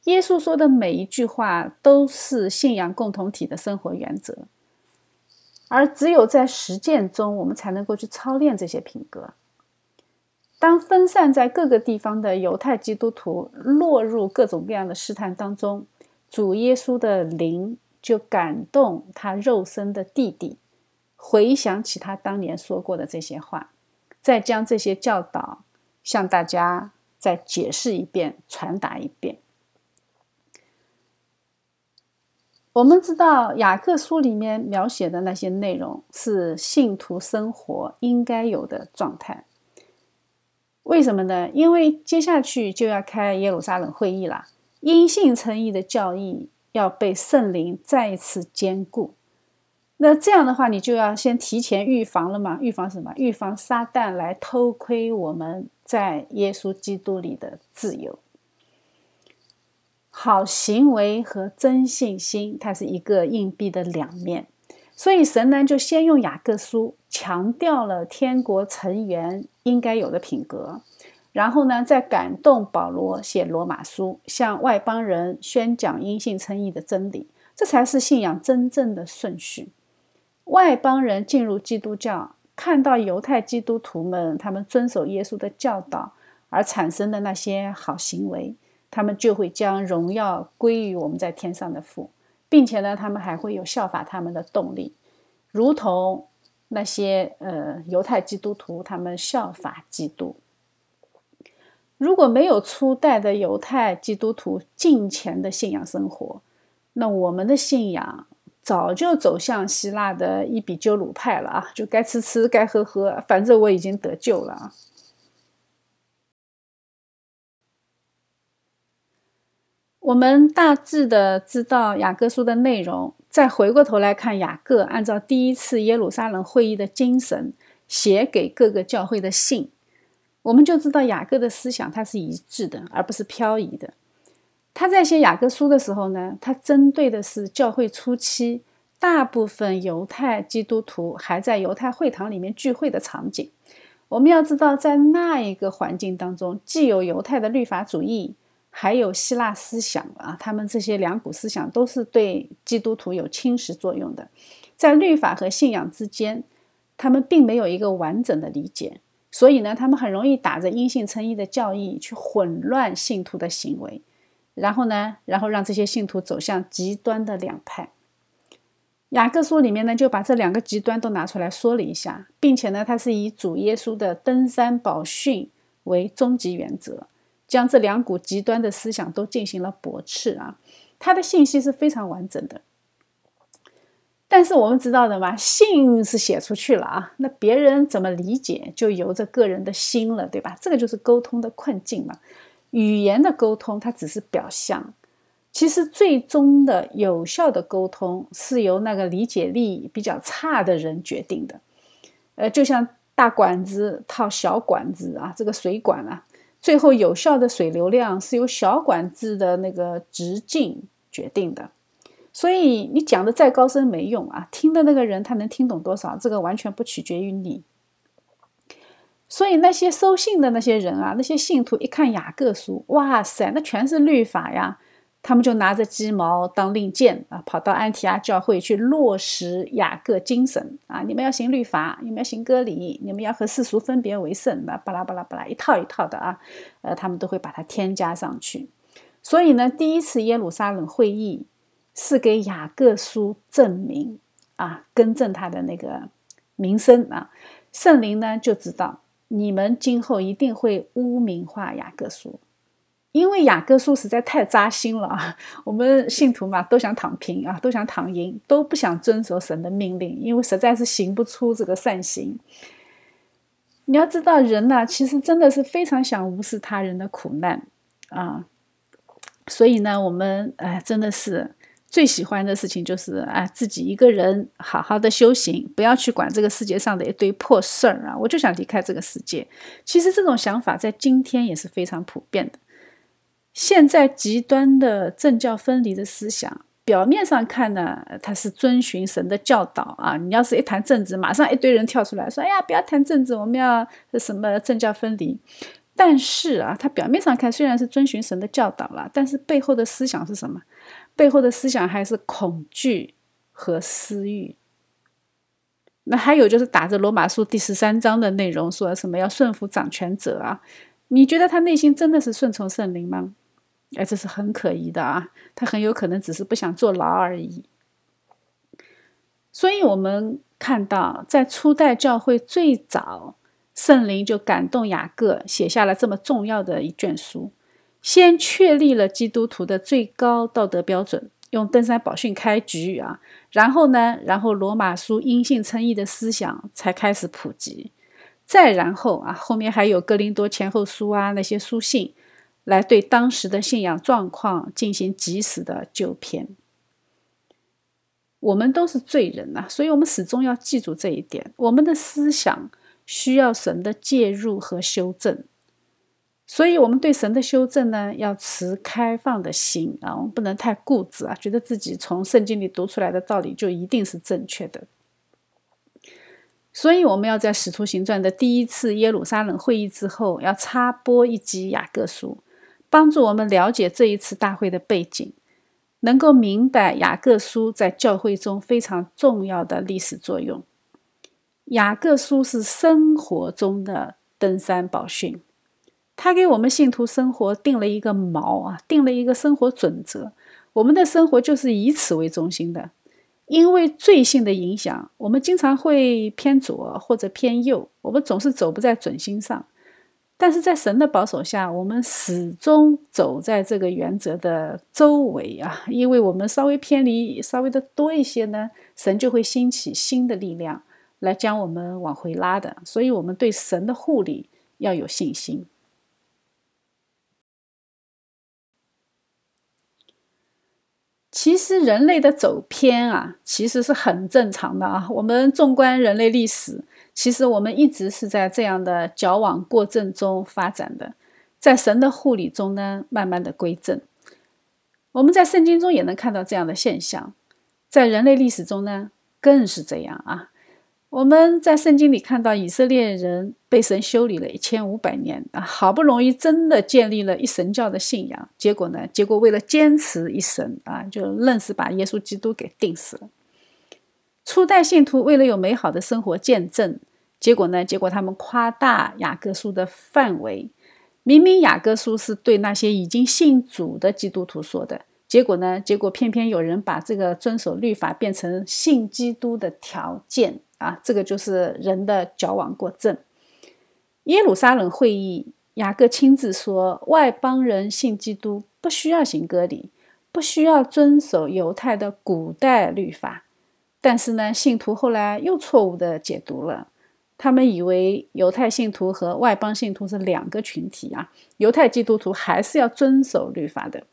耶稣说的每一句话都是信仰共同体的生活原则，而只有在实践中，我们才能够去操练这些品格。当分散在各个地方的犹太基督徒落入各种各样的试探当中。主耶稣的灵就感动他肉身的弟弟，回想起他当年说过的这些话，再将这些教导向大家再解释一遍、传达一遍。我们知道雅各书里面描写的那些内容是信徒生活应该有的状态。为什么呢？因为接下去就要开耶路撒冷会议了。因信称义的教义要被圣灵再一次兼顾，那这样的话，你就要先提前预防了嘛？预防什么？预防撒旦来偷窥我们在耶稣基督里的自由。好行为和真信心，它是一个硬币的两面。所以神呢，就先用雅各书强调了天国成员应该有的品格，然后呢，再感动保罗写罗马书，向外邦人宣讲因信称义的真理，这才是信仰真正的顺序。外邦人进入基督教，看到犹太基督徒们他们遵守耶稣的教导而产生的那些好行为，他们就会将荣耀归于我们在天上的父。并且呢，他们还会有效法他们的动力，如同那些呃犹太基督徒，他们效法基督。如果没有初代的犹太基督徒敬虔的信仰生活，那我们的信仰早就走向希腊的伊比鸠鲁派了啊！就该吃吃，该喝喝，反正我已经得救了啊。我们大致的知道雅各书的内容，再回过头来看雅各按照第一次耶路撒冷会议的精神写给各个教会的信，我们就知道雅各的思想它是一致的，而不是漂移的。他在写雅各书的时候呢，他针对的是教会初期大部分犹太基督徒还在犹太会堂里面聚会的场景。我们要知道，在那一个环境当中，既有犹太的律法主义。还有希腊思想啊，他们这些两股思想都是对基督徒有侵蚀作用的，在律法和信仰之间，他们并没有一个完整的理解，所以呢，他们很容易打着因信称义的教义去混乱信徒的行为，然后呢，然后让这些信徒走向极端的两派。雅各书里面呢，就把这两个极端都拿出来说了一下，并且呢，他是以主耶稣的登山宝训为终极原则。将这两股极端的思想都进行了驳斥啊，他的信息是非常完整的。但是我们知道的嘛，信是写出去了啊，那别人怎么理解就由着个人的心了，对吧？这个就是沟通的困境嘛。语言的沟通它只是表象，其实最终的有效的沟通是由那个理解力比较差的人决定的。呃，就像大管子套小管子啊，这个水管啊。最后有效的水流量是由小管子的那个直径决定的，所以你讲的再高深没用啊，听的那个人他能听懂多少，这个完全不取决于你。所以那些收信的那些人啊，那些信徒一看雅各书，哇塞，那全是律法呀。他们就拿着鸡毛当令箭啊，跑到安提阿教会去落实雅各精神啊！你们要行律法，你们要行割礼，你们要和世俗分别为圣啊！巴拉巴拉巴拉，一套一套的啊！呃，他们都会把它添加上去。所以呢，第一次耶路撒冷会议是给雅各书证明啊，更正他的那个名声啊。圣灵呢就知道你们今后一定会污名化雅各书。因为雅各书实在太扎心了啊！我们信徒嘛，都想躺平啊，都想躺赢，都不想遵守神的命令，因为实在是行不出这个善行。你要知道，人呢，其实真的是非常想无视他人的苦难啊。所以呢，我们哎，真的是最喜欢的事情就是啊，自己一个人好好的修行，不要去管这个世界上的一堆破事儿啊！我就想离开这个世界。其实这种想法在今天也是非常普遍的。现在极端的政教分离的思想，表面上看呢，它是遵循神的教导啊。你要是一谈政治，马上一堆人跳出来说：“哎呀，不要谈政治，我们要什么政教分离。”但是啊，它表面上看虽然是遵循神的教导了，但是背后的思想是什么？背后的思想还是恐惧和私欲。那还有就是打着罗马书第十三章的内容，说什么要顺服掌权者啊？你觉得他内心真的是顺从圣灵吗？哎，这是很可疑的啊！他很有可能只是不想坐牢而已。所以，我们看到，在初代教会最早，圣灵就感动雅各，写下了这么重要的一卷书，先确立了基督徒的最高道德标准，用登山宝训开局啊。然后呢，然后罗马书因信称义的思想才开始普及。再然后啊，后面还有哥林多前后书啊，那些书信。来对当时的信仰状况进行及时的纠偏。我们都是罪人呐，所以我们始终要记住这一点：我们的思想需要神的介入和修正。所以，我们对神的修正呢，要持开放的心啊，我们不能太固执啊，觉得自己从圣经里读出来的道理就一定是正确的。所以，我们要在《使徒行传》的第一次耶路撒冷会议之后，要插播一集雅各书，帮助我们了解这一次大会的背景，能够明白雅各书在教会中非常重要的历史作用。雅各书是生活中的登山宝训。他给我们信徒生活定了一个锚啊，定了一个生活准则。我们的生活就是以此为中心的。因为罪性的影响，我们经常会偏左或者偏右，我们总是走不在准心上。但是在神的保守下，我们始终走在这个原则的周围啊。因为我们稍微偏离稍微的多一些呢，神就会兴起新的力量来将我们往回拉的。所以，我们对神的护理要有信心。其实人类的走偏啊，其实是很正常的啊。我们纵观人类历史，其实我们一直是在这样的矫枉过正中发展的，在神的护理中呢，慢慢的归正。我们在圣经中也能看到这样的现象，在人类历史中呢，更是这样啊。我们在圣经里看到以色列人被神修理了一千五百年啊，好不容易真的建立了一神教的信仰，结果呢？结果为了坚持一神啊，就愣是把耶稣基督给钉死了。初代信徒为了有美好的生活见证，结果呢？结果他们夸大雅各书的范围，明明雅各书是对那些已经信主的基督徒说的，结果呢？结果偏偏有人把这个遵守律法变成信基督的条件。啊，这个就是人的矫枉过正。耶路撒冷会议，雅各亲自说，外邦人信基督不需要行割礼，不需要遵守犹太的古代律法。但是呢，信徒后来又错误的解读了，他们以为犹太信徒和外邦信徒是两个群体啊。犹太基督徒还是要遵守律法的，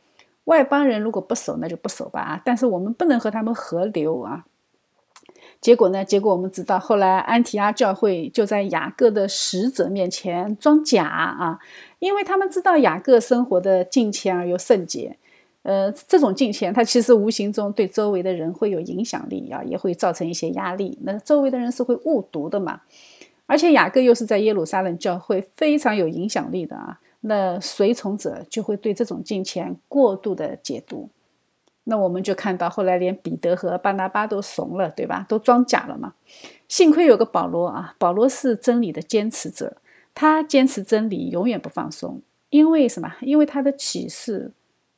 外邦人如果不守，那就不守吧啊。但是我们不能和他们合流啊。结果呢？结果我们知道，后来安提阿教会就在雅各的使者面前装假啊，因为他们知道雅各生活的敬虔而又圣洁。呃，这种敬虔，它其实无形中对周围的人会有影响力啊，也会造成一些压力。那周围的人是会误读的嘛？而且雅各又是在耶路撒冷教会非常有影响力的啊，那随从者就会对这种敬虔过度的解读。那我们就看到，后来连彼得和巴拿巴都怂了，对吧？都装假了嘛。幸亏有个保罗啊，保罗是真理的坚持者，他坚持真理，永远不放松。因为什么？因为他的启示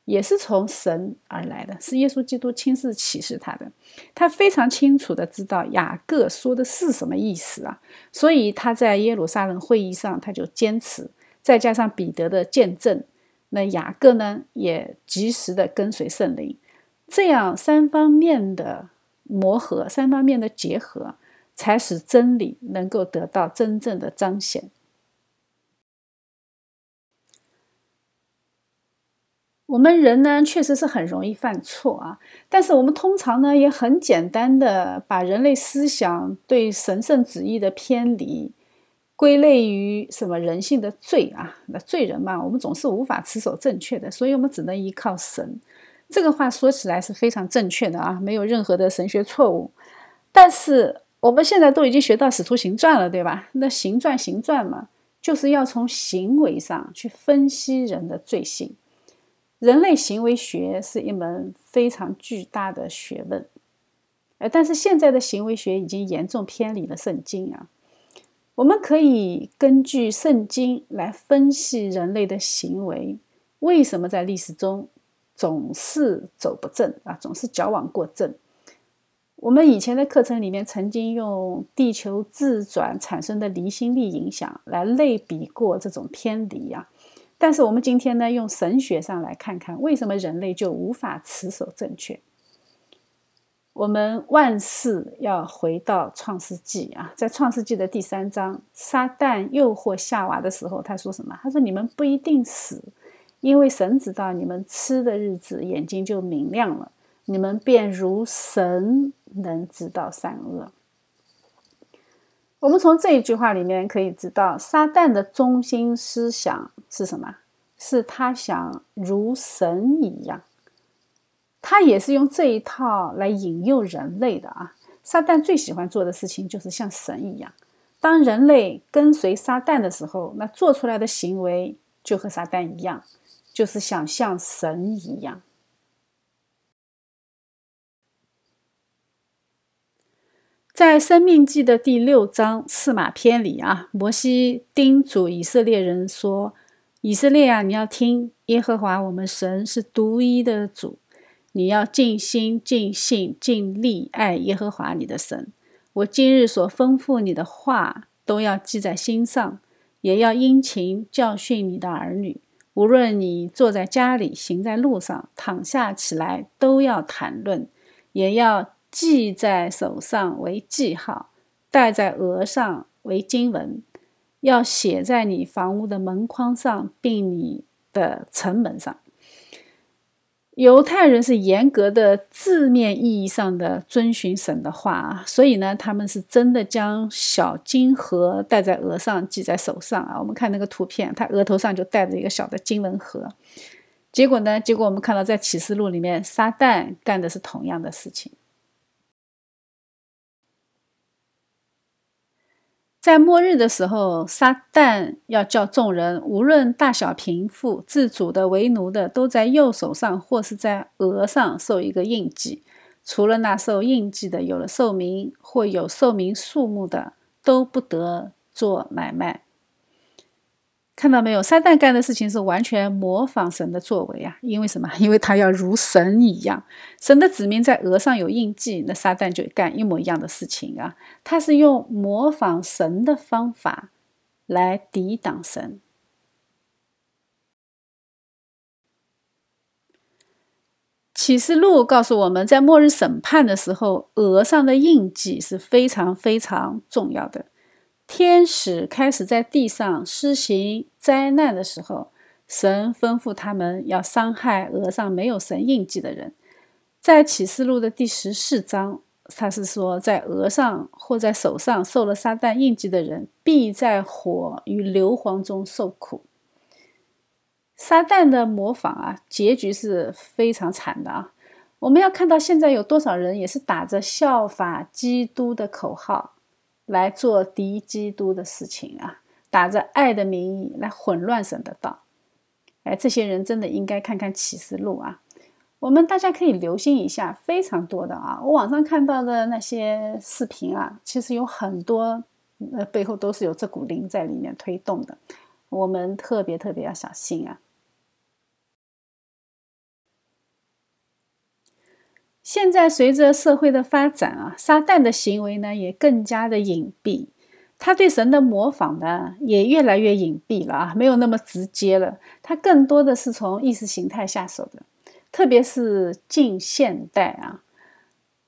也是从神而来的，是耶稣基督亲自启示他的。他非常清楚的知道雅各说的是什么意思啊，所以他在耶路撒冷会议上他就坚持，再加上彼得的见证，那雅各呢也及时的跟随圣灵。这样三方面的磨合，三方面的结合，才使真理能够得到真正的彰显。我们人呢，确实是很容易犯错啊，但是我们通常呢，也很简单的把人类思想对神圣旨意的偏离，归类于什么人性的罪啊？那罪人嘛，我们总是无法持守正确的，所以我们只能依靠神。这个话说起来是非常正确的啊，没有任何的神学错误。但是我们现在都已经学到《使徒行传》了，对吧？那行传行传嘛，就是要从行为上去分析人的罪性。人类行为学是一门非常巨大的学问，呃，但是现在的行为学已经严重偏离了圣经啊。我们可以根据圣经来分析人类的行为，为什么在历史中？总是走不正啊，总是矫枉过正。我们以前的课程里面曾经用地球自转产生的离心力影响来类比过这种偏离啊，但是我们今天呢，用神学上来看看，为什么人类就无法持守正确？我们万事要回到创世纪啊，在创世纪的第三章，撒旦诱惑夏娃的时候，他说什么？他说：“你们不一定死。”因为神知道你们吃的日子，眼睛就明亮了，你们便如神能知道善恶。我们从这一句话里面可以知道，撒旦的中心思想是什么？是他想如神一样。他也是用这一套来引诱人类的啊！撒旦最喜欢做的事情就是像神一样。当人类跟随撒旦的时候，那做出来的行为就和撒旦一样，就是想像神一样。在《生命记》的第六章四马篇里啊，摩西叮嘱以色列人说：“以色列啊，你要听耶和华我们神是独一的主。”你要尽心、尽性、尽力爱耶和华你的神。我今日所吩咐你的话，都要记在心上，也要殷勤教训你的儿女。无论你坐在家里，行在路上，躺下起来，都要谈论，也要记在手上为记号，戴在额上为经文，要写在你房屋的门框上，并你的城门上。犹太人是严格的字面意义上的遵循神的话啊，所以呢，他们是真的将小金盒戴在额上，系在手上啊。我们看那个图片，他额头上就戴着一个小的金文盒。结果呢，结果我们看到在启示录里面，撒旦干的是同样的事情。在末日的时候，撒旦要叫众人，无论大小贫富、自主的、为奴的，都在右手上或是在额上受一个印记。除了那受印记的，有了寿命或有寿命数目的，都不得做买卖。看到没有？撒旦干的事情是完全模仿神的作为啊！因为什么？因为他要如神一样。神的子民在额上有印记，那撒旦就干一模一样的事情啊！他是用模仿神的方法来抵挡神。启示录告诉我们在末日审判的时候，额上的印记是非常非常重要的。天使开始在地上施行灾难的时候，神吩咐他们要伤害额上没有神印记的人。在启示录的第十四章，他是说，在额上或在手上受了撒旦印记的人，必在火与硫磺中受苦。撒旦的模仿啊，结局是非常惨的啊！我们要看到现在有多少人也是打着效法基督的口号。来做敌基督的事情啊，打着爱的名义来混乱神的道。哎，这些人真的应该看看启示录啊。我们大家可以留心一下，非常多的啊。我网上看到的那些视频啊，其实有很多，呃，背后都是有这股灵在里面推动的。我们特别特别要小心啊。现在随着社会的发展啊，撒旦的行为呢也更加的隐蔽，他对神的模仿呢也越来越隐蔽了啊，没有那么直接了。他更多的是从意识形态下手的，特别是近现代啊，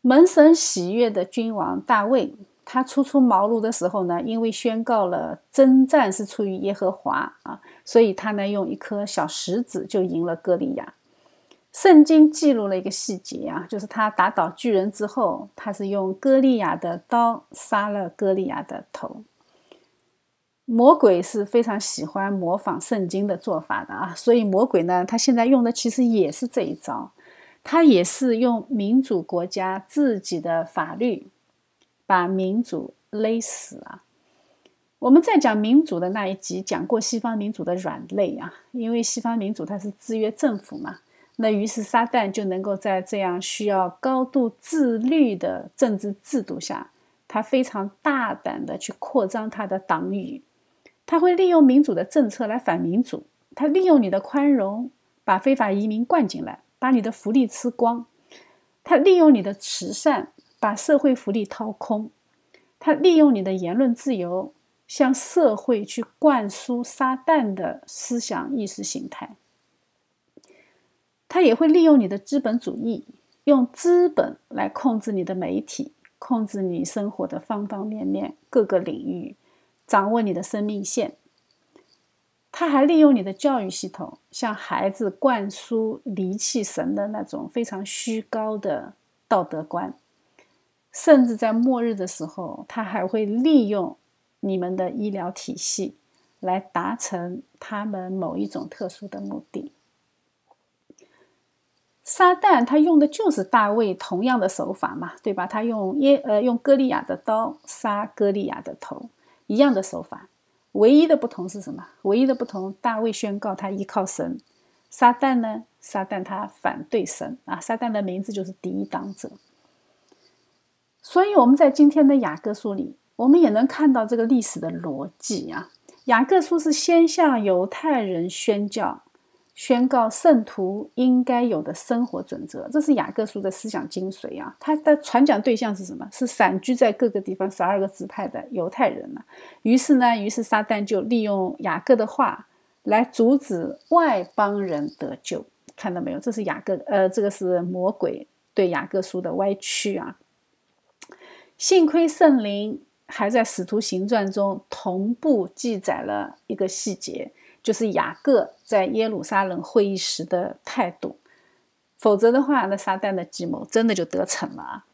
门神喜悦的君王大卫，他初出茅庐的时候呢，因为宣告了征战是出于耶和华啊，所以他呢用一颗小石子就赢了歌利亚。圣经记录了一个细节啊，就是他打倒巨人之后，他是用歌利亚的刀杀了歌利亚的头。魔鬼是非常喜欢模仿圣经的做法的啊，所以魔鬼呢，他现在用的其实也是这一招，他也是用民主国家自己的法律把民主勒死啊。我们在讲民主的那一集讲过西方民主的软肋啊，因为西方民主它是制约政府嘛。那于是撒旦就能够在这样需要高度自律的政治制度下，他非常大胆的去扩张他的党羽，他会利用民主的政策来反民主，他利用你的宽容把非法移民灌进来，把你的福利吃光，他利用你的慈善把社会福利掏空，他利用你的言论自由向社会去灌输撒旦的思想意识形态。他也会利用你的资本主义，用资本来控制你的媒体，控制你生活的方方面面、各个领域，掌握你的生命线。他还利用你的教育系统，向孩子灌输离弃神的那种非常虚高的道德观。甚至在末日的时候，他还会利用你们的医疗体系，来达成他们某一种特殊的目的。撒旦他用的就是大卫同样的手法嘛，对吧？他用耶呃用歌利亚的刀杀歌利亚的头，一样的手法。唯一的不同是什么？唯一的不同，大卫宣告他依靠神，撒旦呢？撒旦他反对神啊！撒旦的名字就是第一党者。所以我们在今天的雅各书里，我们也能看到这个历史的逻辑啊。雅各书是先向犹太人宣教。宣告圣徒应该有的生活准则，这是雅各书的思想精髓啊！他的传讲对象是什么？是散居在各个地方十二个支派的犹太人呢？于是呢，于是撒旦就利用雅各的话来阻止外邦人得救。看到没有？这是雅各，呃，这个是魔鬼对雅各书的歪曲啊！幸亏圣灵还在使徒行传中同步记载了一个细节。就是雅各在耶路撒冷会议时的态度，否则的话，那撒旦的计谋真的就得逞了啊！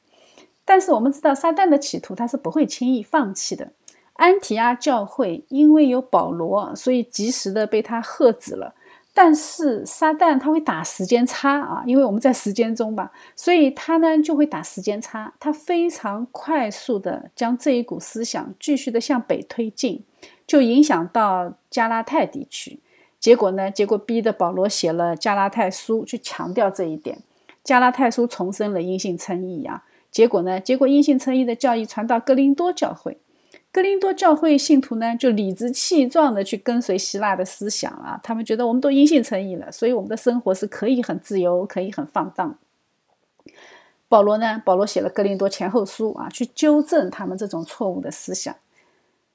但是我们知道，撒旦的企图他是不会轻易放弃的。安提阿教会因为有保罗，所以及时的被他喝止了。但是撒旦他会打时间差啊，因为我们在时间中吧，所以他呢就会打时间差，他非常快速的将这一股思想继续的向北推进。就影响到加拉太地区，结果呢？结果逼得保罗写了加拉太书，去强调这一点。加拉太书重申了因信称义啊。结果呢？结果因信称义的教义传到哥林多教会，哥林多教会信徒呢就理直气壮的去跟随希腊的思想啊。他们觉得我们都因信成义了，所以我们的生活是可以很自由，可以很放荡。保罗呢？保罗写了哥林多前后书啊，去纠正他们这种错误的思想。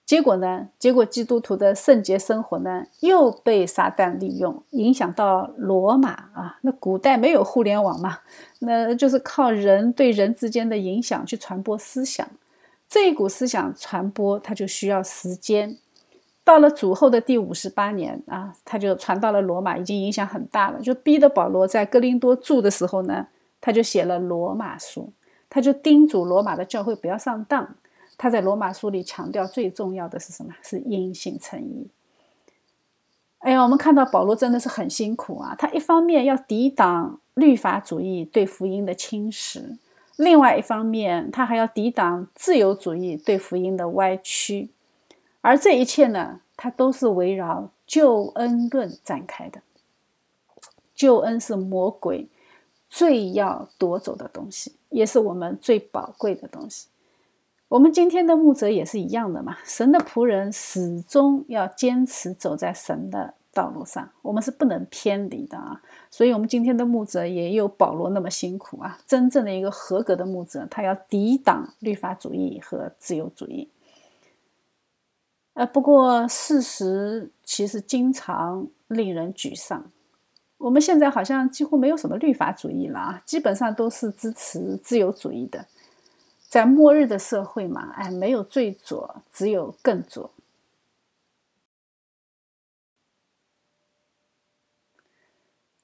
结果呢？结果基督徒的圣洁生活呢，又被撒旦利用，影响到罗马啊。那古代没有互联网嘛，那就是靠人对人之间的影响去传播思想。这一股思想传播，它就需要时间。到了主后的第五十八年啊，他就传到了罗马，已经影响很大了，就逼得保罗在哥林多住的时候呢，他就写了罗马书，他就叮嘱罗马的教会不要上当。他在罗马书里强调最重要的是什么？是因信称义。哎呀，我们看到保罗真的是很辛苦啊！他一方面要抵挡律法主义对福音的侵蚀，另外一方面他还要抵挡自由主义对福音的歪曲。而这一切呢，他都是围绕救恩论展开的。救恩是魔鬼最要夺走的东西，也是我们最宝贵的东西。我们今天的牧者也是一样的嘛，神的仆人始终要坚持走在神的道路上，我们是不能偏离的啊。所以，我们今天的牧者也有保罗那么辛苦啊。真正的一个合格的牧者，他要抵挡律法主义和自由主义。呃，不过事实其实经常令人沮丧。我们现在好像几乎没有什么律法主义了啊，基本上都是支持自由主义的。在末日的社会嘛，哎，没有最左，只有更左。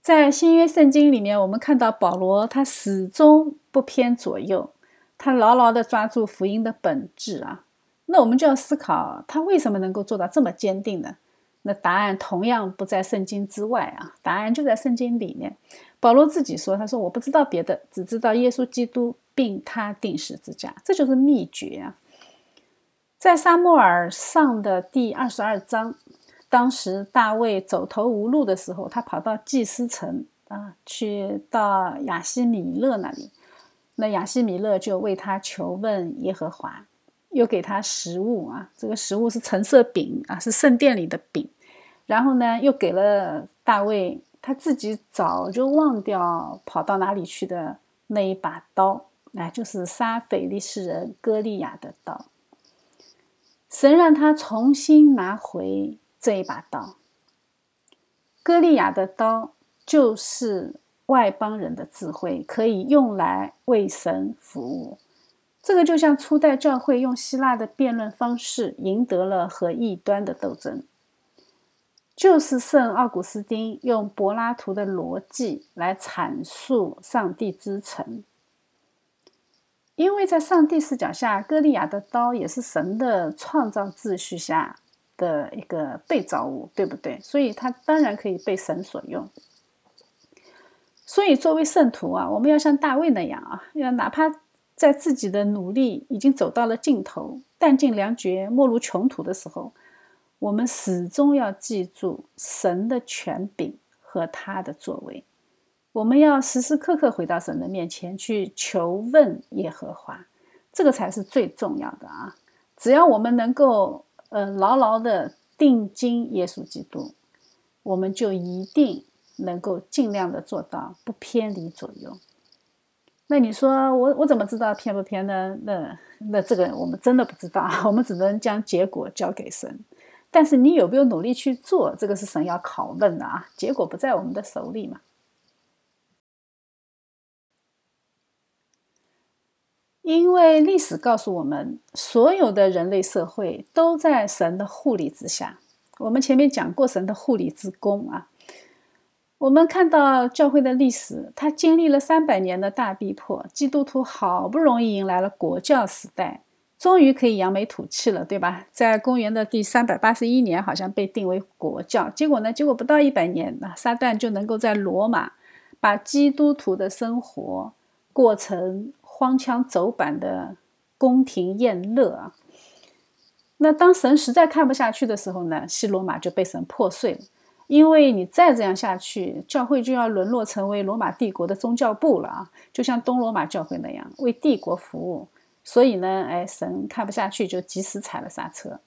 在新约圣经里面，我们看到保罗他始终不偏左右，他牢牢的抓住福音的本质啊。那我们就要思考，他为什么能够做到这么坚定呢？那答案同样不在圣经之外啊，答案就在圣经里面。保罗自己说：“他说我不知道别的，只知道耶稣基督。”并他定十字架，这就是秘诀啊！在撒母耳上的第二十二章，当时大卫走投无路的时候，他跑到祭司城啊，去到亚西米勒那里。那亚西米勒就为他求问耶和华，又给他食物啊，这个食物是橙色饼啊，是圣殿里的饼。然后呢，又给了大卫他自己早就忘掉跑到哪里去的那一把刀。哎，就是杀腓力士人歌利亚的刀。神让他重新拿回这一把刀。歌利亚的刀就是外邦人的智慧，可以用来为神服务。这个就像初代教会用希腊的辩论方式赢得了和异端的斗争，就是圣奥古斯丁用柏拉图的逻辑来阐述上帝之城。因为在上帝视角下，歌利亚的刀也是神的创造秩序下的一个被造物，对不对？所以他当然可以被神所用。所以作为圣徒啊，我们要像大卫那样啊，要哪怕在自己的努力已经走到了尽头，弹尽粮绝、没入穷途的时候，我们始终要记住神的权柄和他的作为。我们要时时刻刻回到神的面前去求问耶和华，这个才是最重要的啊！只要我们能够呃牢牢的定睛耶稣基督，我们就一定能够尽量的做到不偏离左右。那你说我我怎么知道偏不偏呢？那那这个我们真的不知道，我们只能将结果交给神。但是你有没有努力去做，这个是神要拷问的啊！结果不在我们的手里嘛。因为历史告诉我们，所有的人类社会都在神的护理之下。我们前面讲过神的护理之功啊。我们看到教会的历史，它经历了三百年的大逼迫，基督徒好不容易迎来了国教时代，终于可以扬眉吐气了，对吧？在公元的第三百八十一年，好像被定为国教。结果呢？结果不到一百年，那撒旦就能够在罗马把基督徒的生活过成。荒腔走板的宫廷宴乐啊！那当神实在看不下去的时候呢？西罗马就被神破碎了，因为你再这样下去，教会就要沦落成为罗马帝国的宗教部了啊！就像东罗马教会那样为帝国服务。所以呢，哎，神看不下去，就及时踩了刹车。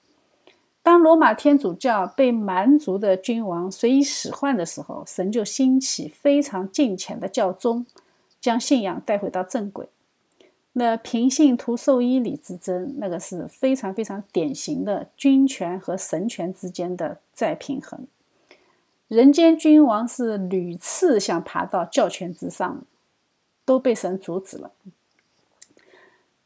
当罗马天主教被蛮族的君王随意使唤的时候，神就兴起非常敬虔的教宗，将信仰带回到正轨。那平信徒授衣礼之争，那个是非常非常典型的君权和神权之间的再平衡。人间君王是屡次想爬到教权之上，都被神阻止了。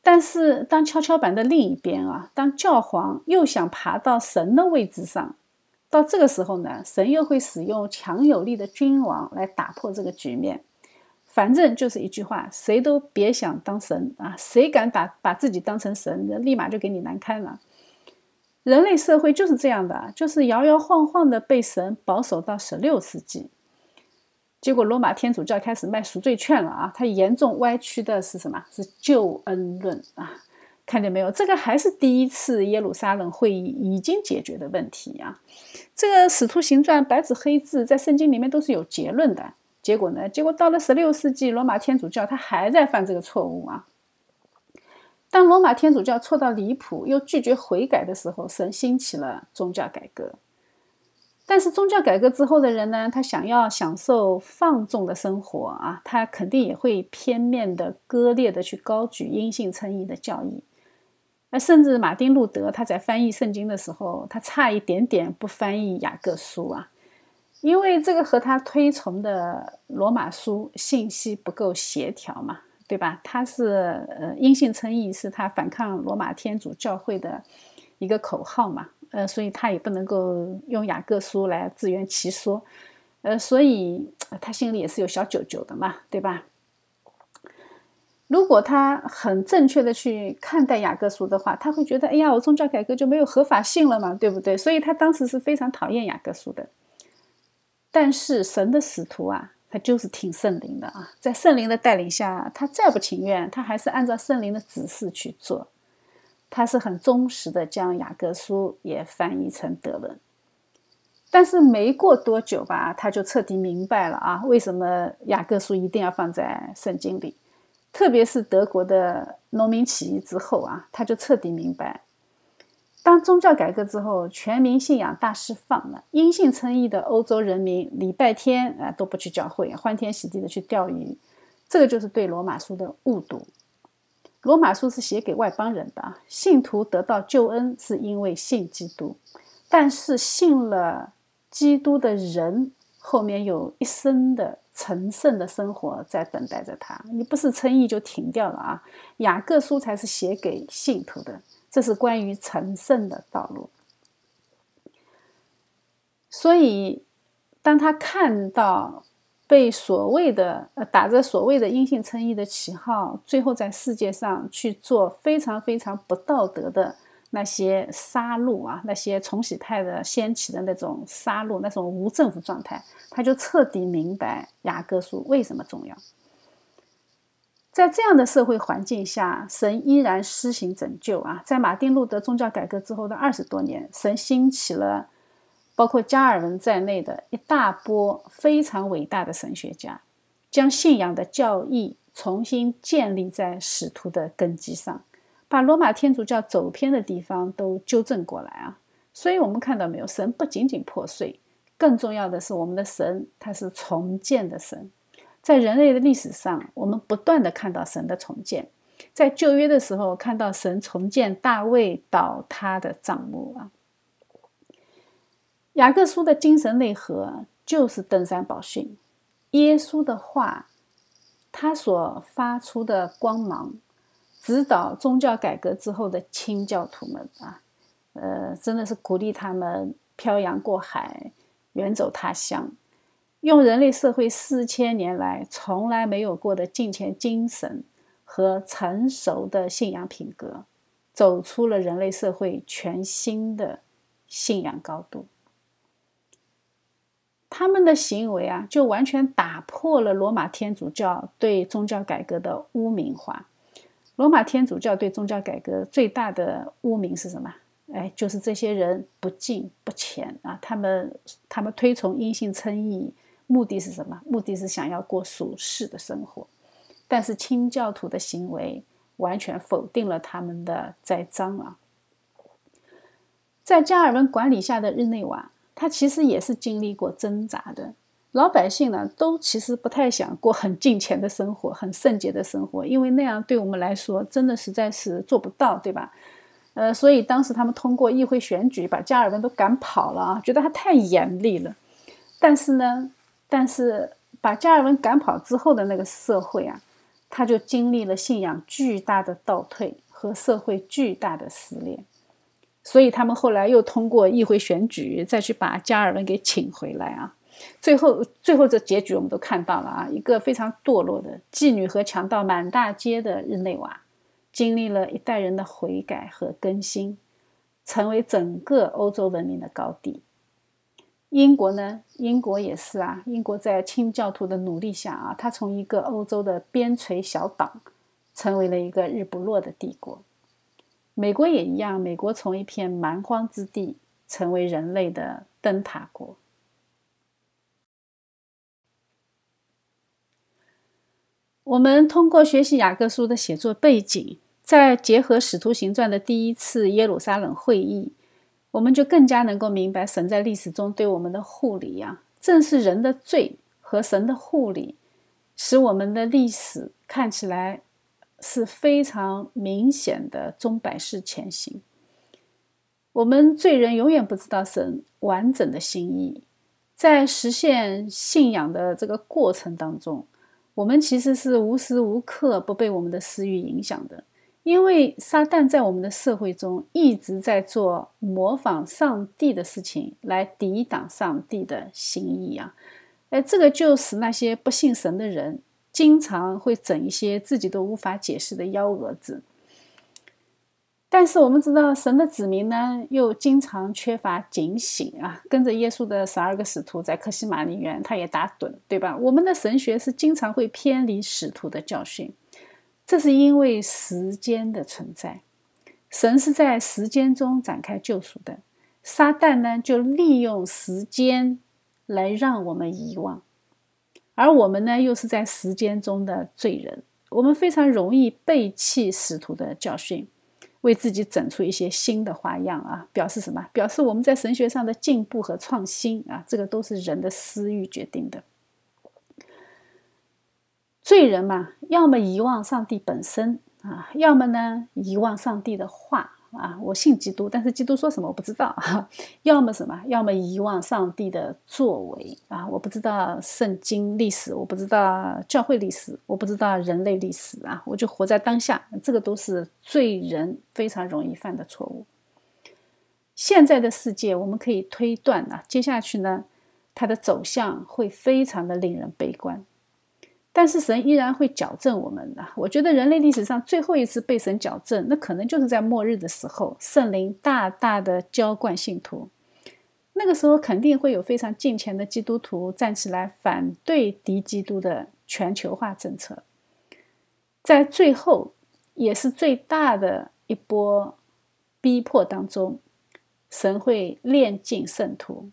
但是当跷跷板的另一边啊，当教皇又想爬到神的位置上，到这个时候呢，神又会使用强有力的君王来打破这个局面。反正就是一句话，谁都别想当神啊！谁敢把把自己当成神，那立马就给你难堪了。人类社会就是这样的，就是摇摇晃晃的被神保守到十六世纪。结果罗马天主教开始卖赎罪券了啊！它严重歪曲的是什么？是救恩论啊！看见没有？这个还是第一次耶路撒冷会议已经解决的问题啊！这个使徒行传白纸黑字在圣经里面都是有结论的。结果呢？结果到了十六世纪，罗马天主教他还在犯这个错误啊！当罗马天主教错到离谱，又拒绝悔改的时候，神兴起了宗教改革。但是宗教改革之后的人呢，他想要享受放纵的生活啊，他肯定也会片面的、割裂的去高举因信称义的教义。那甚至马丁路德他在翻译圣经的时候，他差一点点不翻译雅各书啊。因为这个和他推崇的罗马书信息不够协调嘛，对吧？他是呃因信称义是他反抗罗马天主教会的一个口号嘛，呃，所以他也不能够用雅各书来自圆其说，呃，所以他心里也是有小九九的嘛，对吧？如果他很正确的去看待雅各书的话，他会觉得，哎呀，我宗教改革就没有合法性了嘛，对不对？所以他当时是非常讨厌雅各书的。但是神的使徒啊，他就是听圣灵的啊，在圣灵的带领下，他再不情愿，他还是按照圣灵的指示去做。他是很忠实的，将雅各书也翻译成德文。但是没过多久吧，他就彻底明白了啊，为什么雅各书一定要放在圣经里，特别是德国的农民起义之后啊，他就彻底明白。当宗教改革之后，全民信仰大释放了，因信称义的欧洲人民礼拜天啊都不去教会，欢天喜地的去钓鱼，这个就是对罗马书的误读。罗马书是写给外邦人的，信徒得到救恩是因为信基督，但是信了基督的人后面有一生的成圣的生活在等待着他。你不是称义就停掉了啊？雅各书才是写给信徒的。这是关于成圣的道路，所以当他看到被所谓的打着所谓的阴性称义的旗号，最后在世界上去做非常非常不道德的那些杀戮啊，那些重洗派的掀起的那种杀戮，那种无政府状态，他就彻底明白雅各书为什么重要。在这样的社会环境下，神依然施行拯救啊！在马丁路德宗教改革之后的二十多年，神兴起了包括加尔文在内的一大波非常伟大的神学家，将信仰的教义重新建立在使徒的根基上，把罗马天主教走偏的地方都纠正过来啊！所以，我们看到没有？神不仅仅破碎，更重要的是，我们的神他是重建的神。在人类的历史上，我们不断的看到神的重建。在旧约的时候，看到神重建大卫倒塌的帐幕啊。雅各书的精神内核就是登山宝训，耶稣的话，他所发出的光芒，指导宗教改革之后的清教徒们啊，呃，真的是鼓励他们漂洋过海，远走他乡。用人类社会四千年来从来没有过的敬虔精神和成熟的信仰品格，走出了人类社会全新的信仰高度。他们的行为啊，就完全打破了罗马天主教对宗教改革的污名化。罗马天主教对宗教改革最大的污名是什么？哎，就是这些人不敬不虔啊！他们他们推崇阴性称义。目的是什么？目的是想要过俗世的生活，但是清教徒的行为完全否定了他们的栽赃啊！在加尔文管理下的日内瓦，他其实也是经历过挣扎的。老百姓呢，都其实不太想过很敬虔的生活、很圣洁的生活，因为那样对我们来说真的实在是做不到，对吧？呃，所以当时他们通过议会选举把加尔文都赶跑了啊，觉得他太严厉了。但是呢？但是把加尔文赶跑之后的那个社会啊，他就经历了信仰巨大的倒退和社会巨大的撕裂，所以他们后来又通过议会选举再去把加尔文给请回来啊。最后，最后这结局我们都看到了啊，一个非常堕落的妓女和强盗满大街的日内瓦，经历了一代人的悔改和更新，成为整个欧洲文明的高地。英国呢？英国也是啊。英国在清教徒的努力下啊，它从一个欧洲的边陲小岛，成为了一个日不落的帝国。美国也一样，美国从一片蛮荒之地，成为人类的灯塔国。我们通过学习雅各书的写作背景，再结合《使徒行传》的第一次耶路撒冷会议。我们就更加能够明白神在历史中对我们的护理呀，正是人的罪和神的护理，使我们的历史看起来是非常明显的钟摆式前行。我们罪人永远不知道神完整的心意，在实现信仰的这个过程当中，我们其实是无时无刻不被我们的私欲影响的。因为撒旦在我们的社会中一直在做模仿上帝的事情，来抵挡上帝的心意啊！哎，这个就使那些不信神的人经常会整一些自己都无法解释的幺蛾子。但是我们知道，神的子民呢，又经常缺乏警醒啊！跟着耶稣的十二个使徒在克西马尼园，他也打盹，对吧？我们的神学是经常会偏离使徒的教训。这是因为时间的存在，神是在时间中展开救赎的，撒旦呢就利用时间来让我们遗忘，而我们呢又是在时间中的罪人，我们非常容易背弃使徒的教训，为自己整出一些新的花样啊，表示什么？表示我们在神学上的进步和创新啊，这个都是人的私欲决定的。罪人嘛，要么遗忘上帝本身啊，要么呢遗忘上帝的话啊。我信基督，但是基督说什么我不知道啊。要么什么？要么遗忘上帝的作为啊。我不知道圣经历史，我不知道教会历史，我不知道人类历史啊。我就活在当下，这个都是罪人非常容易犯的错误。现在的世界，我们可以推断啊，接下去呢，它的走向会非常的令人悲观。但是神依然会矫正我们的。我觉得人类历史上最后一次被神矫正，那可能就是在末日的时候，圣灵大大的浇灌信徒。那个时候肯定会有非常近前的基督徒站起来反对敌基督的全球化政策。在最后，也是最大的一波逼迫当中，神会炼尽圣徒。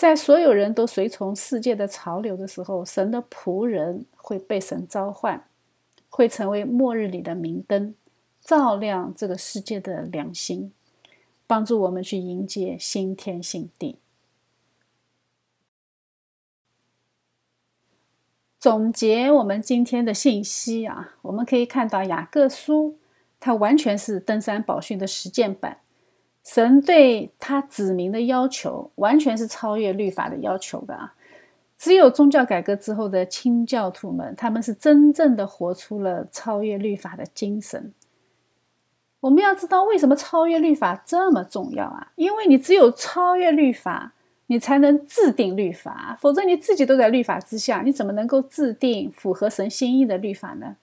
在所有人都随从世界的潮流的时候，神的仆人会被神召唤，会成为末日里的明灯，照亮这个世界的良心，帮助我们去迎接新天新地。总结我们今天的信息啊，我们可以看到雅各书，它完全是登山宝训的实践版。神对他子民的要求，完全是超越律法的要求的啊！只有宗教改革之后的清教徒们，他们是真正的活出了超越律法的精神。我们要知道，为什么超越律法这么重要啊？因为你只有超越律法，你才能制定律法，否则你自己都在律法之下，你怎么能够制定符合神心意的律法呢？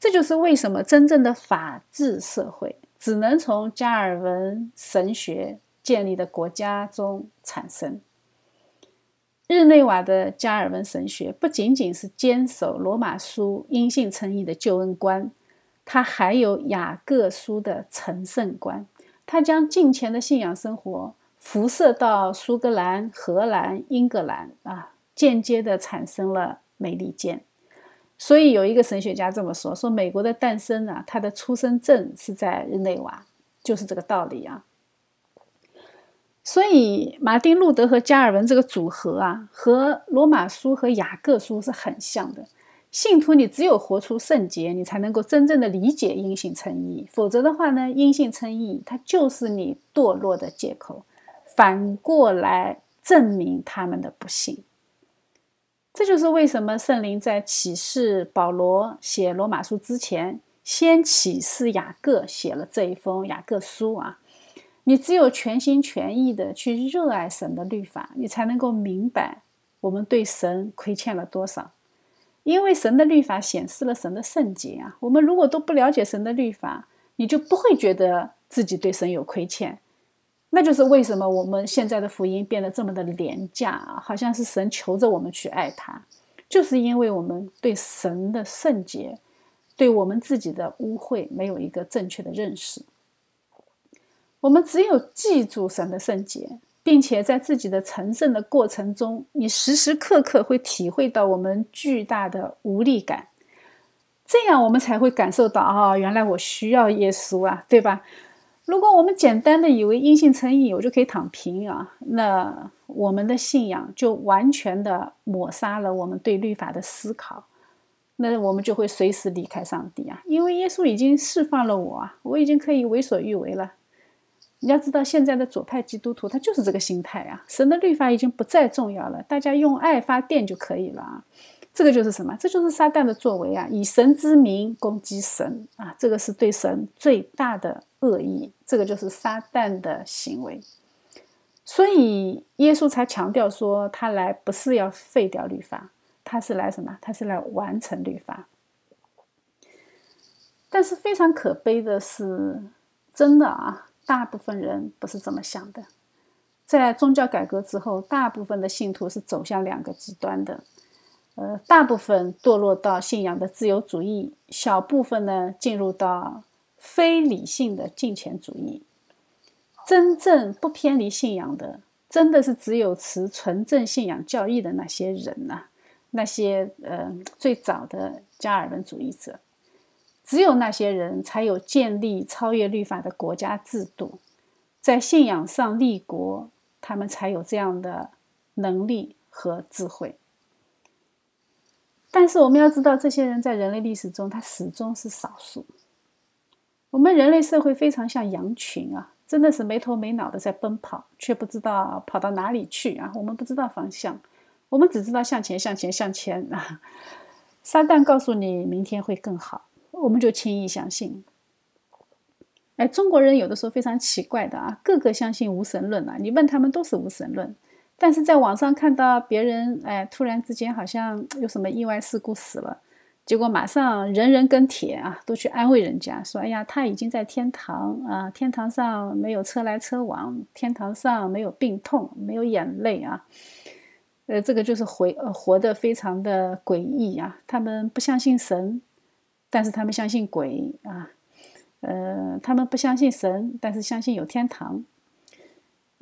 这就是为什么真正的法治社会。只能从加尔文神学建立的国家中产生。日内瓦的加尔文神学不仅仅是坚守罗马书因信称义的救恩观，它还有雅各书的成圣观。它将近前的信仰生活辐射到苏格兰、荷兰、英格兰啊，间接的产生了美利坚。所以有一个神学家这么说：说美国的诞生啊，它的出生证是在日内瓦，就是这个道理啊。所以马丁路德和加尔文这个组合啊，和罗马书和雅各书是很像的。信徒，你只有活出圣洁，你才能够真正的理解因信称义。否则的话呢，因信称义它就是你堕落的借口，反过来证明他们的不幸。这就是为什么圣灵在启示保罗写罗马书之前，先启示雅各写了这一封雅各书啊。你只有全心全意的去热爱神的律法，你才能够明白我们对神亏欠了多少。因为神的律法显示了神的圣洁啊。我们如果都不了解神的律法，你就不会觉得自己对神有亏欠。那就是为什么我们现在的福音变得这么的廉价啊？好像是神求着我们去爱他，就是因为我们对神的圣洁，对我们自己的污秽没有一个正确的认识。我们只有记住神的圣洁，并且在自己的成圣的过程中，你时时刻刻会体会到我们巨大的无力感，这样我们才会感受到啊，原来我需要耶稣啊，对吧？如果我们简单的以为因信成瘾，我就可以躺平啊，那我们的信仰就完全的抹杀了我们对律法的思考，那我们就会随时离开上帝啊，因为耶稣已经释放了我啊，我已经可以为所欲为了。你要知道，现在的左派基督徒他就是这个心态啊，神的律法已经不再重要了，大家用爱发电就可以了啊。这个就是什么？这就是撒旦的作为啊！以神之名攻击神啊！这个是对神最大的恶意，这个就是撒旦的行为。所以耶稣才强调说，他来不是要废掉律法，他是来什么？他是来完成律法。但是非常可悲的是，真的啊，大部分人不是这么想的。在宗教改革之后，大部分的信徒是走向两个极端的。呃，大部分堕落到信仰的自由主义，小部分呢进入到非理性的金钱主义。真正不偏离信仰的，真的是只有持纯正信仰教义的那些人呐，那些呃最早的加尔文主义者。只有那些人才有建立超越律法的国家制度，在信仰上立国，他们才有这样的能力和智慧。但是我们要知道，这些人在人类历史中，他始终是少数。我们人类社会非常像羊群啊，真的是没头没脑的在奔跑，却不知道跑到哪里去啊。我们不知道方向，我们只知道向前、向前、向前啊。撒旦告诉你明天会更好，我们就轻易相信。哎，中国人有的时候非常奇怪的啊，个个相信无神论啊。你问他们都是无神论。但是在网上看到别人，哎，突然之间好像有什么意外事故死了，结果马上人人跟帖啊，都去安慰人家，说，哎呀，他已经在天堂啊，天堂上没有车来车往，天堂上没有病痛，没有眼泪啊。呃，这个就是回呃活得非常的诡异啊！他们不相信神，但是他们相信鬼啊。呃，他们不相信神，但是相信有天堂。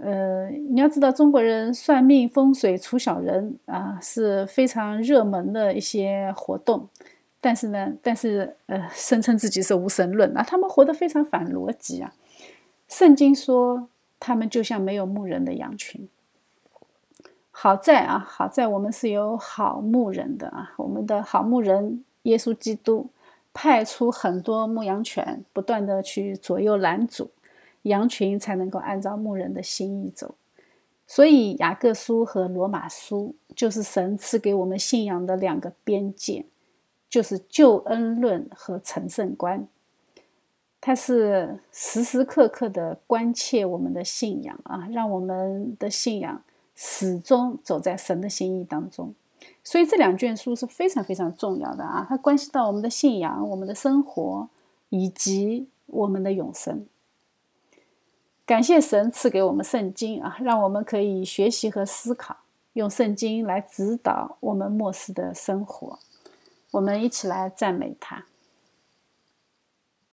呃，你要知道，中国人算命、风水、除小人啊，是非常热门的一些活动。但是呢，但是呃，声称自己是无神论啊，他们活得非常反逻辑啊。圣经说，他们就像没有牧人的羊群。好在啊，好在我们是有好牧人的啊，我们的好牧人耶稣基督派出很多牧羊犬，不断的去左右拦阻，羊群才能够按照牧人的心意走。所以雅各书和罗马书就是神赐给我们信仰的两个边界，就是救恩论和成圣观，它是时时刻刻的关切我们的信仰啊，让我们的信仰。始终走在神的心意当中，所以这两卷书是非常非常重要的啊！它关系到我们的信仰、我们的生活以及我们的永生。感谢神赐给我们圣经啊，让我们可以学习和思考，用圣经来指导我们末世的生活。我们一起来赞美他。